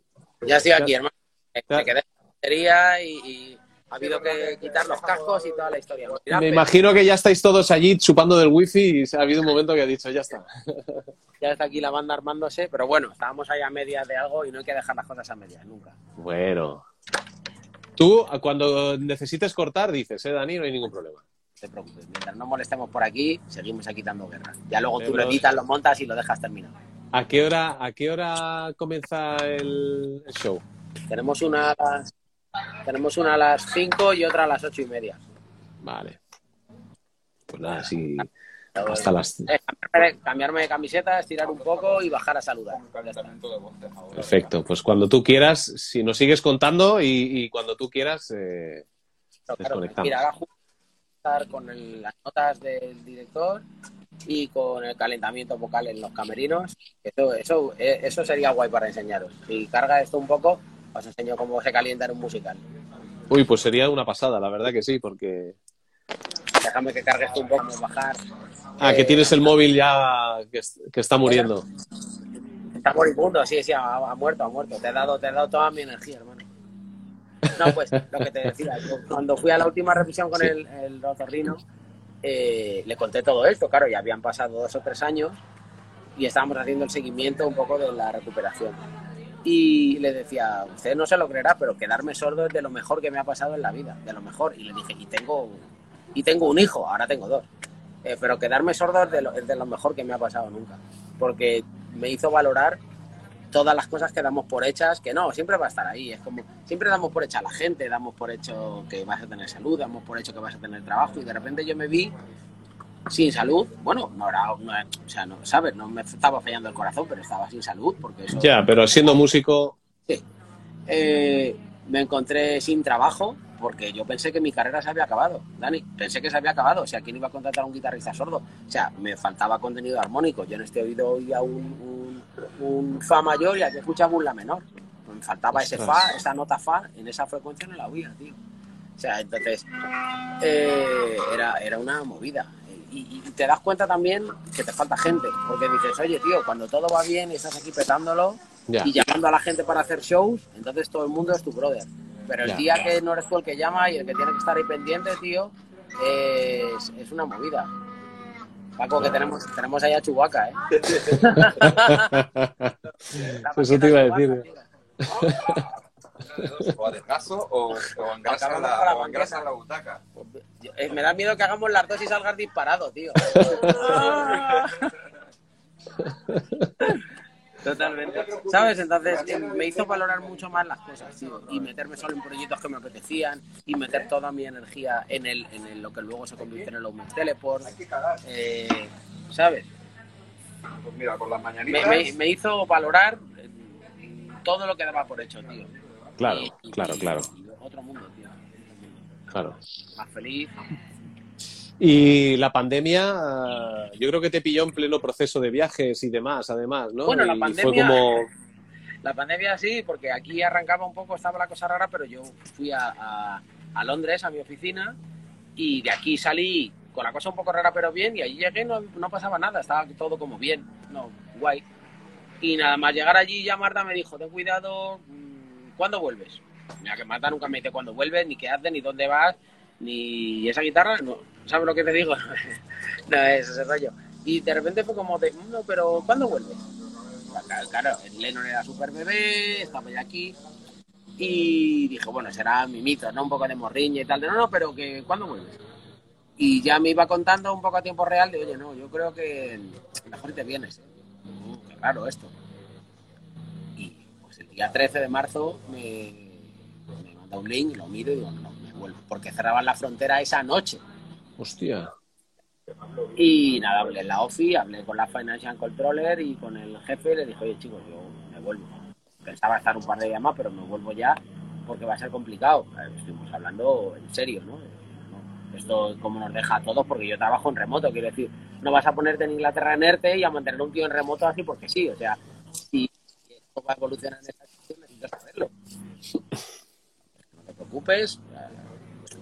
Ya estoy aquí, hermano. Me quedé en la batería y, y ha habido que quitar los cascos y toda la historia. Me imagino que ya estáis todos allí chupando del wifi y se ha habido un momento que ha dicho, ya está. Ya está aquí la banda armándose, pero bueno, estábamos ahí a medias de algo y no hay que dejar las cosas a medias, nunca. Bueno. Tú, cuando necesites cortar, dices, eh, Dani, no hay ningún problema. No te preocupes, mientras no molestemos por aquí, seguimos aquí dando guerra. Ya luego tú Pero- lo editas, lo montas y lo dejas terminado. ¿A qué hora, a qué hora comienza el, el show? Tenemos una a las, tenemos una a las 5 y otra a las ocho y media. Vale. Pues nada, sí. Hasta las. Eh, cambiarme, de, cambiarme de camiseta, estirar un poco y bajar a saludar. Perfecto. Pues cuando tú quieras, si nos sigues contando y, y cuando tú quieras, eh, Claro, Desconectamos. Mira, ahora estar con el- las notas del director y con el calentamiento vocal en los camerinos. Eso, eso, eh, eso sería guay para enseñaros. Si carga esto un poco, os enseño cómo se calienta en un musical. Uy, pues sería una pasada, la verdad que sí, porque. Déjame que cargue esto un poco, bajar. Ah, que Eh, tienes el móvil ya que, es- que está muriendo. Está moribundo, sí, sí, ha, ha muerto, ha muerto. Te he dado, te he dado toda mi energía, hermano. No, pues lo que te decía, yo cuando fui a la última revisión con Sí. el, el otorrino, eh, le conté todo esto, claro, ya habían pasado dos o tres años y estábamos haciendo el seguimiento un poco de la recuperación. Y le decía, usted no se lo creerá, pero quedarme sordo es de lo mejor que me ha pasado en la vida, de lo mejor. Y le dije, y tengo, y tengo un hijo, ahora tengo dos. Eh, pero quedarme sordo es de, lo, es de lo mejor que me ha pasado nunca, porque me hizo valorar todas las cosas que damos por hechas, que no, siempre va a estar ahí. Es como, siempre damos por hecha a la gente, damos por hecho que vas a tener salud, damos por hecho que vas a tener trabajo, y de repente yo me vi sin salud. Bueno, no era, no, o sea, no, ¿sabes? No me estaba fallando el corazón, pero estaba sin salud, porque eso. Ya, pero siendo músico, Eh, me encontré sin trabajo porque yo pensé que mi carrera se había acabado, Dani. Pensé que se había acabado. O sea, ¿quién iba a contratar a un guitarrista sordo? O sea, me faltaba contenido armónico. Yo en este oído oía un, un, un fa mayor y aquí escuchaba un la menor. Me faltaba ese fa, esa nota fa, en esa frecuencia no la oía, tío. O sea, entonces eh, era, era una movida. Y, y te das cuenta también que te falta gente, porque dices, oye, tío, cuando todo va bien y estás aquí petándolo, y llamando a la gente para hacer shows, entonces todo el mundo es tu brother. Pero el Ya. día que no eres tú el que llama y el que tiene que estar ahí pendiente, tío, es, es una movida. Paco, que tenemos, tenemos ahí a Chubaca, ¿eh? Eso te iba a decir. O a descaso o, o engrasa la, la o engrasa la butaca. Eh, me da miedo que hagamos las dos y salgas disparado, tío. Totalmente. ¿Sabes? Entonces eh, me hizo valorar mucho más las cosas, tío. Y meterme solo en proyectos que me apetecían y meter toda mi energía en, el, en el- lo que luego se convirtió en el Open Teleport. Eh, ¿Sabes? Pues mira, con las Me, mañanitas. me- me hizo valorar eh, todo lo que daba por hecho, tío. Claro, Y- y- claro, claro, y otro mundo, tío. Otro mundo. claro. Más feliz. Y la pandemia, yo creo que te pilló en pleno proceso de viajes y demás, además, ¿no? Bueno, la pandemia- fue como... La pandemia sí, porque aquí arrancaba un poco, estaba la cosa rara, pero yo fui a, a- a Londres, a mi oficina, y de aquí salí con la cosa un poco rara, pero bien, y allí llegué no, no pasaba nada, estaba todo como bien, no, guay. Y nada más llegar allí, ya Marta me dijo, ten cuidado, mm, ¿cuándo vuelves? Mira que Marta nunca me dice cuándo vuelves, ni qué haces, ni dónde vas, ni esa guitarra, no, ¿sabes lo que te digo? no es ese rollo. Y de repente fue como de, no, pero ¿cuándo vuelves? Claro, Claro, Lennon era súper bebé, estaba ya aquí. Y dije, bueno, será mi mito, ¿no? Un poco de morriña y tal. De, no, no, pero que ¿cuándo vuelves? Y ya me iba contando un poco a tiempo real de, oye, no, yo creo que mejor te vienes. Mm, qué raro esto. Y pues el día 13 de marzo me, me manda un link, lo miro y digo, no, Porque cerraban la frontera esa noche. Hostia. Y nada, hablé en la OFI, hablé con la Financial Controller y con el jefe y le dije, oye chicos, yo me vuelvo. Pensaba estar un par de días más, pero me vuelvo ya porque va a ser complicado. Estuvimos hablando en serio, ¿no? Esto como nos deja a todos, porque yo trabajo en remoto, quiero decir, no vas a ponerte en Inglaterra en ERTE y a mantener un tío en remoto así porque sí, o sea, si esto va a evolucionar en esta dirección, necesitas saberlo. No te preocupes, eh,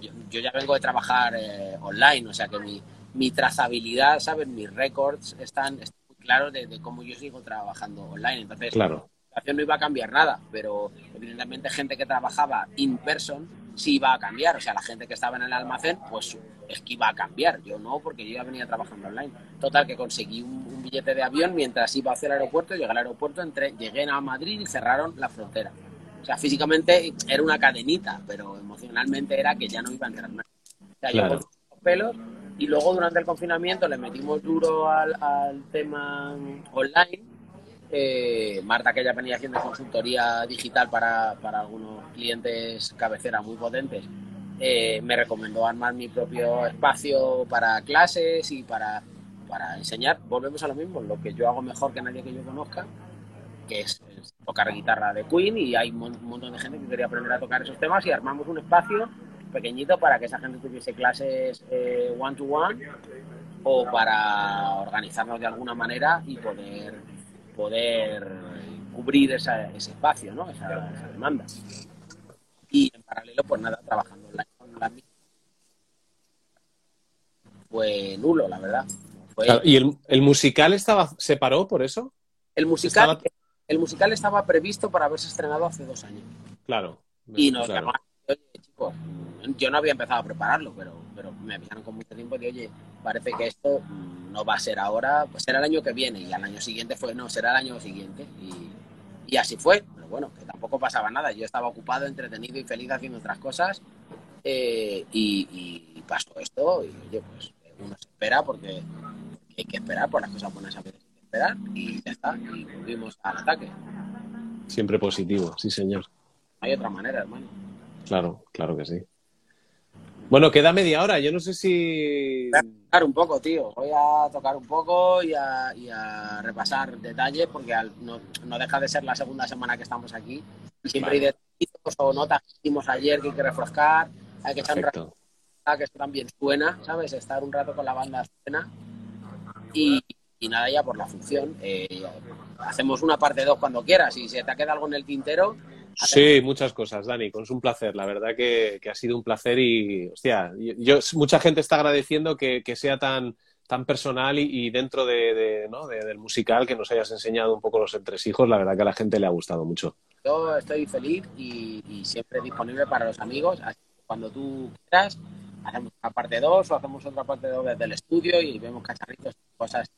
yo, yo ya vengo de trabajar eh, online, o sea que mi, mi trazabilidad, ¿sabes? Mis récords están, están muy claros de, de cómo yo sigo trabajando online. Entonces, Claro. la situación no iba a cambiar nada, pero evidentemente gente que trabajaba in person sí iba a cambiar. O sea, la gente que estaba en el almacén, pues es que iba a cambiar. Yo no, porque yo ya venía trabajando online. Total, que conseguí un, un billete de avión mientras iba hacia el aeropuerto, llegué al aeropuerto, entré, llegué a Madrid y cerraron la frontera. O sea, físicamente era una cadenita, pero emocionalmente era que ya no iba a entrar nada. O sea, Claro. yo los pelos y luego durante el confinamiento le metimos duro al, al tema online. Eh, Marta, que ya venía haciendo consultoría digital para, para algunos clientes cabecera muy potentes, eh, me recomendó armar mi propio espacio para clases y para, para enseñar. Volvemos a lo mismo, lo que yo hago mejor que nadie que yo conozca, que es tocar guitarra de Queen y hay un mon- un montón de gente que quería aprender a tocar esos temas y armamos un espacio pequeñito para que esa gente tuviese clases eh, one to one o para organizarnos de alguna manera y poder poder cubrir esa- ese espacio, ¿no? esa, esa demanda. Y en paralelo, pues nada, trabajando online con la mi- fue nulo, la verdad. Fue- ¿Y el, el musical estaba se paró por eso? el musical estaba- el musical estaba previsto para haberse estrenado hace dos años. Claro. Y nos claro. llamaron, oye, chicos, yo no había empezado a prepararlo, pero, pero me avisaron con mucho tiempo de, oye, parece que esto mm, no va a ser ahora, pues será el año que viene. Y al año siguiente fue, no, será el año siguiente. Y, y así fue. Pero bueno, que tampoco pasaba nada. Yo estaba ocupado, entretenido y feliz haciendo otras cosas. eh, y, y pasó esto. Y oye, pues uno se espera porque hay que esperar, por las cosas buenas a veces esperar. Y ya está. Y volvimos al ataque. Siempre positivo, sí, señor. Hay otra manera, hermano. Claro, claro que sí. Bueno, queda media hora. Yo no sé si. tocar un poco, tío. Voy a tocar un poco y a, y a repasar detalles porque al- no, no deja de ser la segunda semana que estamos aquí. Siempre Vale. hay detallitos o notas que hicimos ayer que hay que refrescar. Hay que echar un rato que eso también suena, ¿sabes? Estar un rato con la banda suena. Y, y nada, ya por la función. eh, hacemos una parte 2 cuando quieras. Si se te queda algo en el tintero, Sí, muchas cosas, Dani. Con es un placer. La verdad que, que ha sido un placer y, hostia, yo- mucha gente está agradeciendo que, que sea tan, tan personal y, y dentro de, de, ¿no? de- del musical que nos hayas enseñado un poco los entresijos. La verdad que a la gente le ha gustado mucho. yo estoy feliz y, y siempre disponible para los amigos. Así que cuando tú quieras, hacemos una parte 2 o hacemos otra parte 2 desde el estudio y vemos cacharritos, cosas.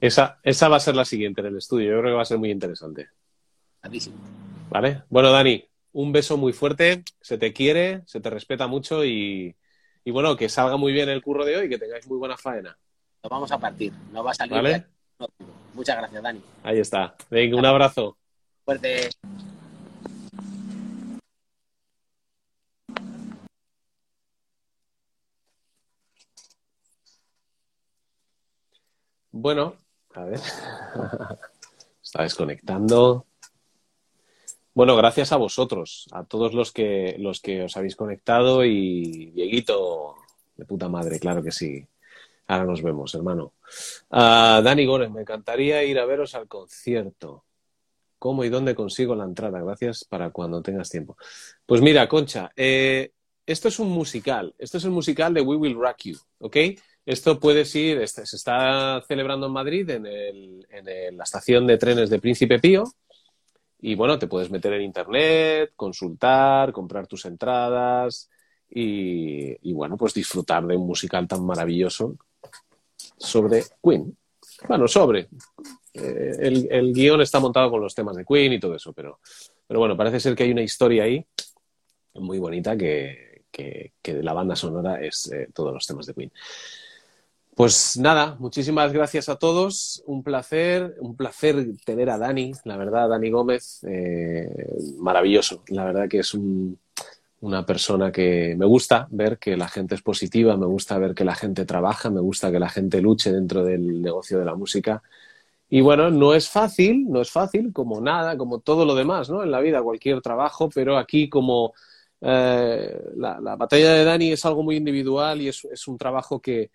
Esa, esa va a ser la siguiente en el estudio. Yo creo que va a ser muy interesante. ¿Vale? Bueno, Dani, un beso muy fuerte. Se te quiere, se te respeta mucho y, y bueno, que salga muy bien el curro de hoy, que tengáis muy buena faena. Lo vamos a partir. No va a salir ¿Vale? Muchas gracias, Dani. Ahí está. Venga, un abrazo. Fuerte. Bueno, a ver. Está desconectando. Bueno, gracias a vosotros, a todos los que los que os habéis conectado y Dieguito, de puta madre, claro que sí. Ahora nos vemos, hermano. Ah, Dani Gore, me encantaría ir a veros al concierto. ¿Cómo y dónde consigo la entrada? Gracias para cuando tengas tiempo. Pues mira, Concha, eh, esto es un musical. Esto es el musical de We Will Rock You, ¿ok? Esto puede ir, este, se está celebrando en Madrid, en, el, en la estación de trenes de Príncipe Pío. Y bueno, te puedes meter en internet, consultar, comprar tus entradas y, bueno, pues disfrutar de un musical tan maravilloso sobre Queen. Bueno, sobre. Eh, el, el guion está montado con los temas de Queen y todo eso, pero, pero bueno, parece ser que hay una historia ahí muy bonita que, la banda sonora es eh, todos los temas de Queen. Pues nada, muchísimas gracias a todos. Un placer, un placer tener a Dani, la verdad, Dani Gómez, eh, maravilloso. La verdad que es un- una persona que me gusta ver que la gente es positiva, me gusta ver que la gente trabaja, me gusta que la gente luche dentro del negocio de la música. Y bueno, no es fácil, no es fácil, como nada, como todo lo demás, ¿no? En la vida, cualquier trabajo, pero aquí como eh, la, la batalla de Dani es algo muy individual y es un trabajo que,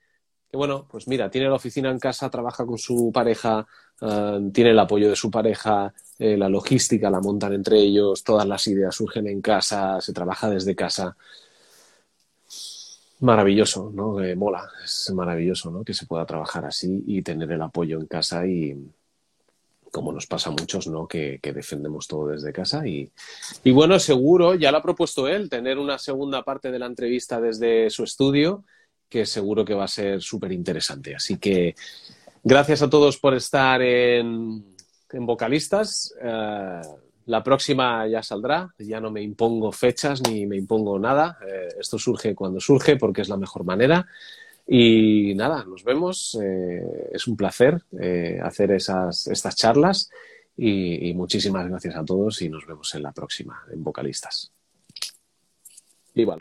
que, bueno, pues mira, tiene la oficina en casa, trabaja con su pareja, eh, tiene el apoyo de su pareja, eh, la logística la montan entre ellos, todas las ideas surgen en casa, se trabaja desde casa. Maravilloso, ¿no? Eh, mola, es maravilloso, ¿no? Que se pueda trabajar así y tener el apoyo en casa y como nos pasa a muchos, ¿no? Que, defendemos todo desde casa y, y bueno, seguro, ya lo ha propuesto él, tener una segunda parte de la entrevista desde su estudio, que seguro que va a ser súper interesante. Así que gracias a todos por estar en, en Vocalistas. Eh, la próxima ya saldrá, ya no me impongo fechas ni me impongo nada. Eh, esto surge cuando surge porque es la mejor manera. Y nada, nos vemos. Eh, es un placer hacer esas, estas charlas y, muchísimas gracias a todos y nos vemos en la próxima, en Vocalistas. Rock.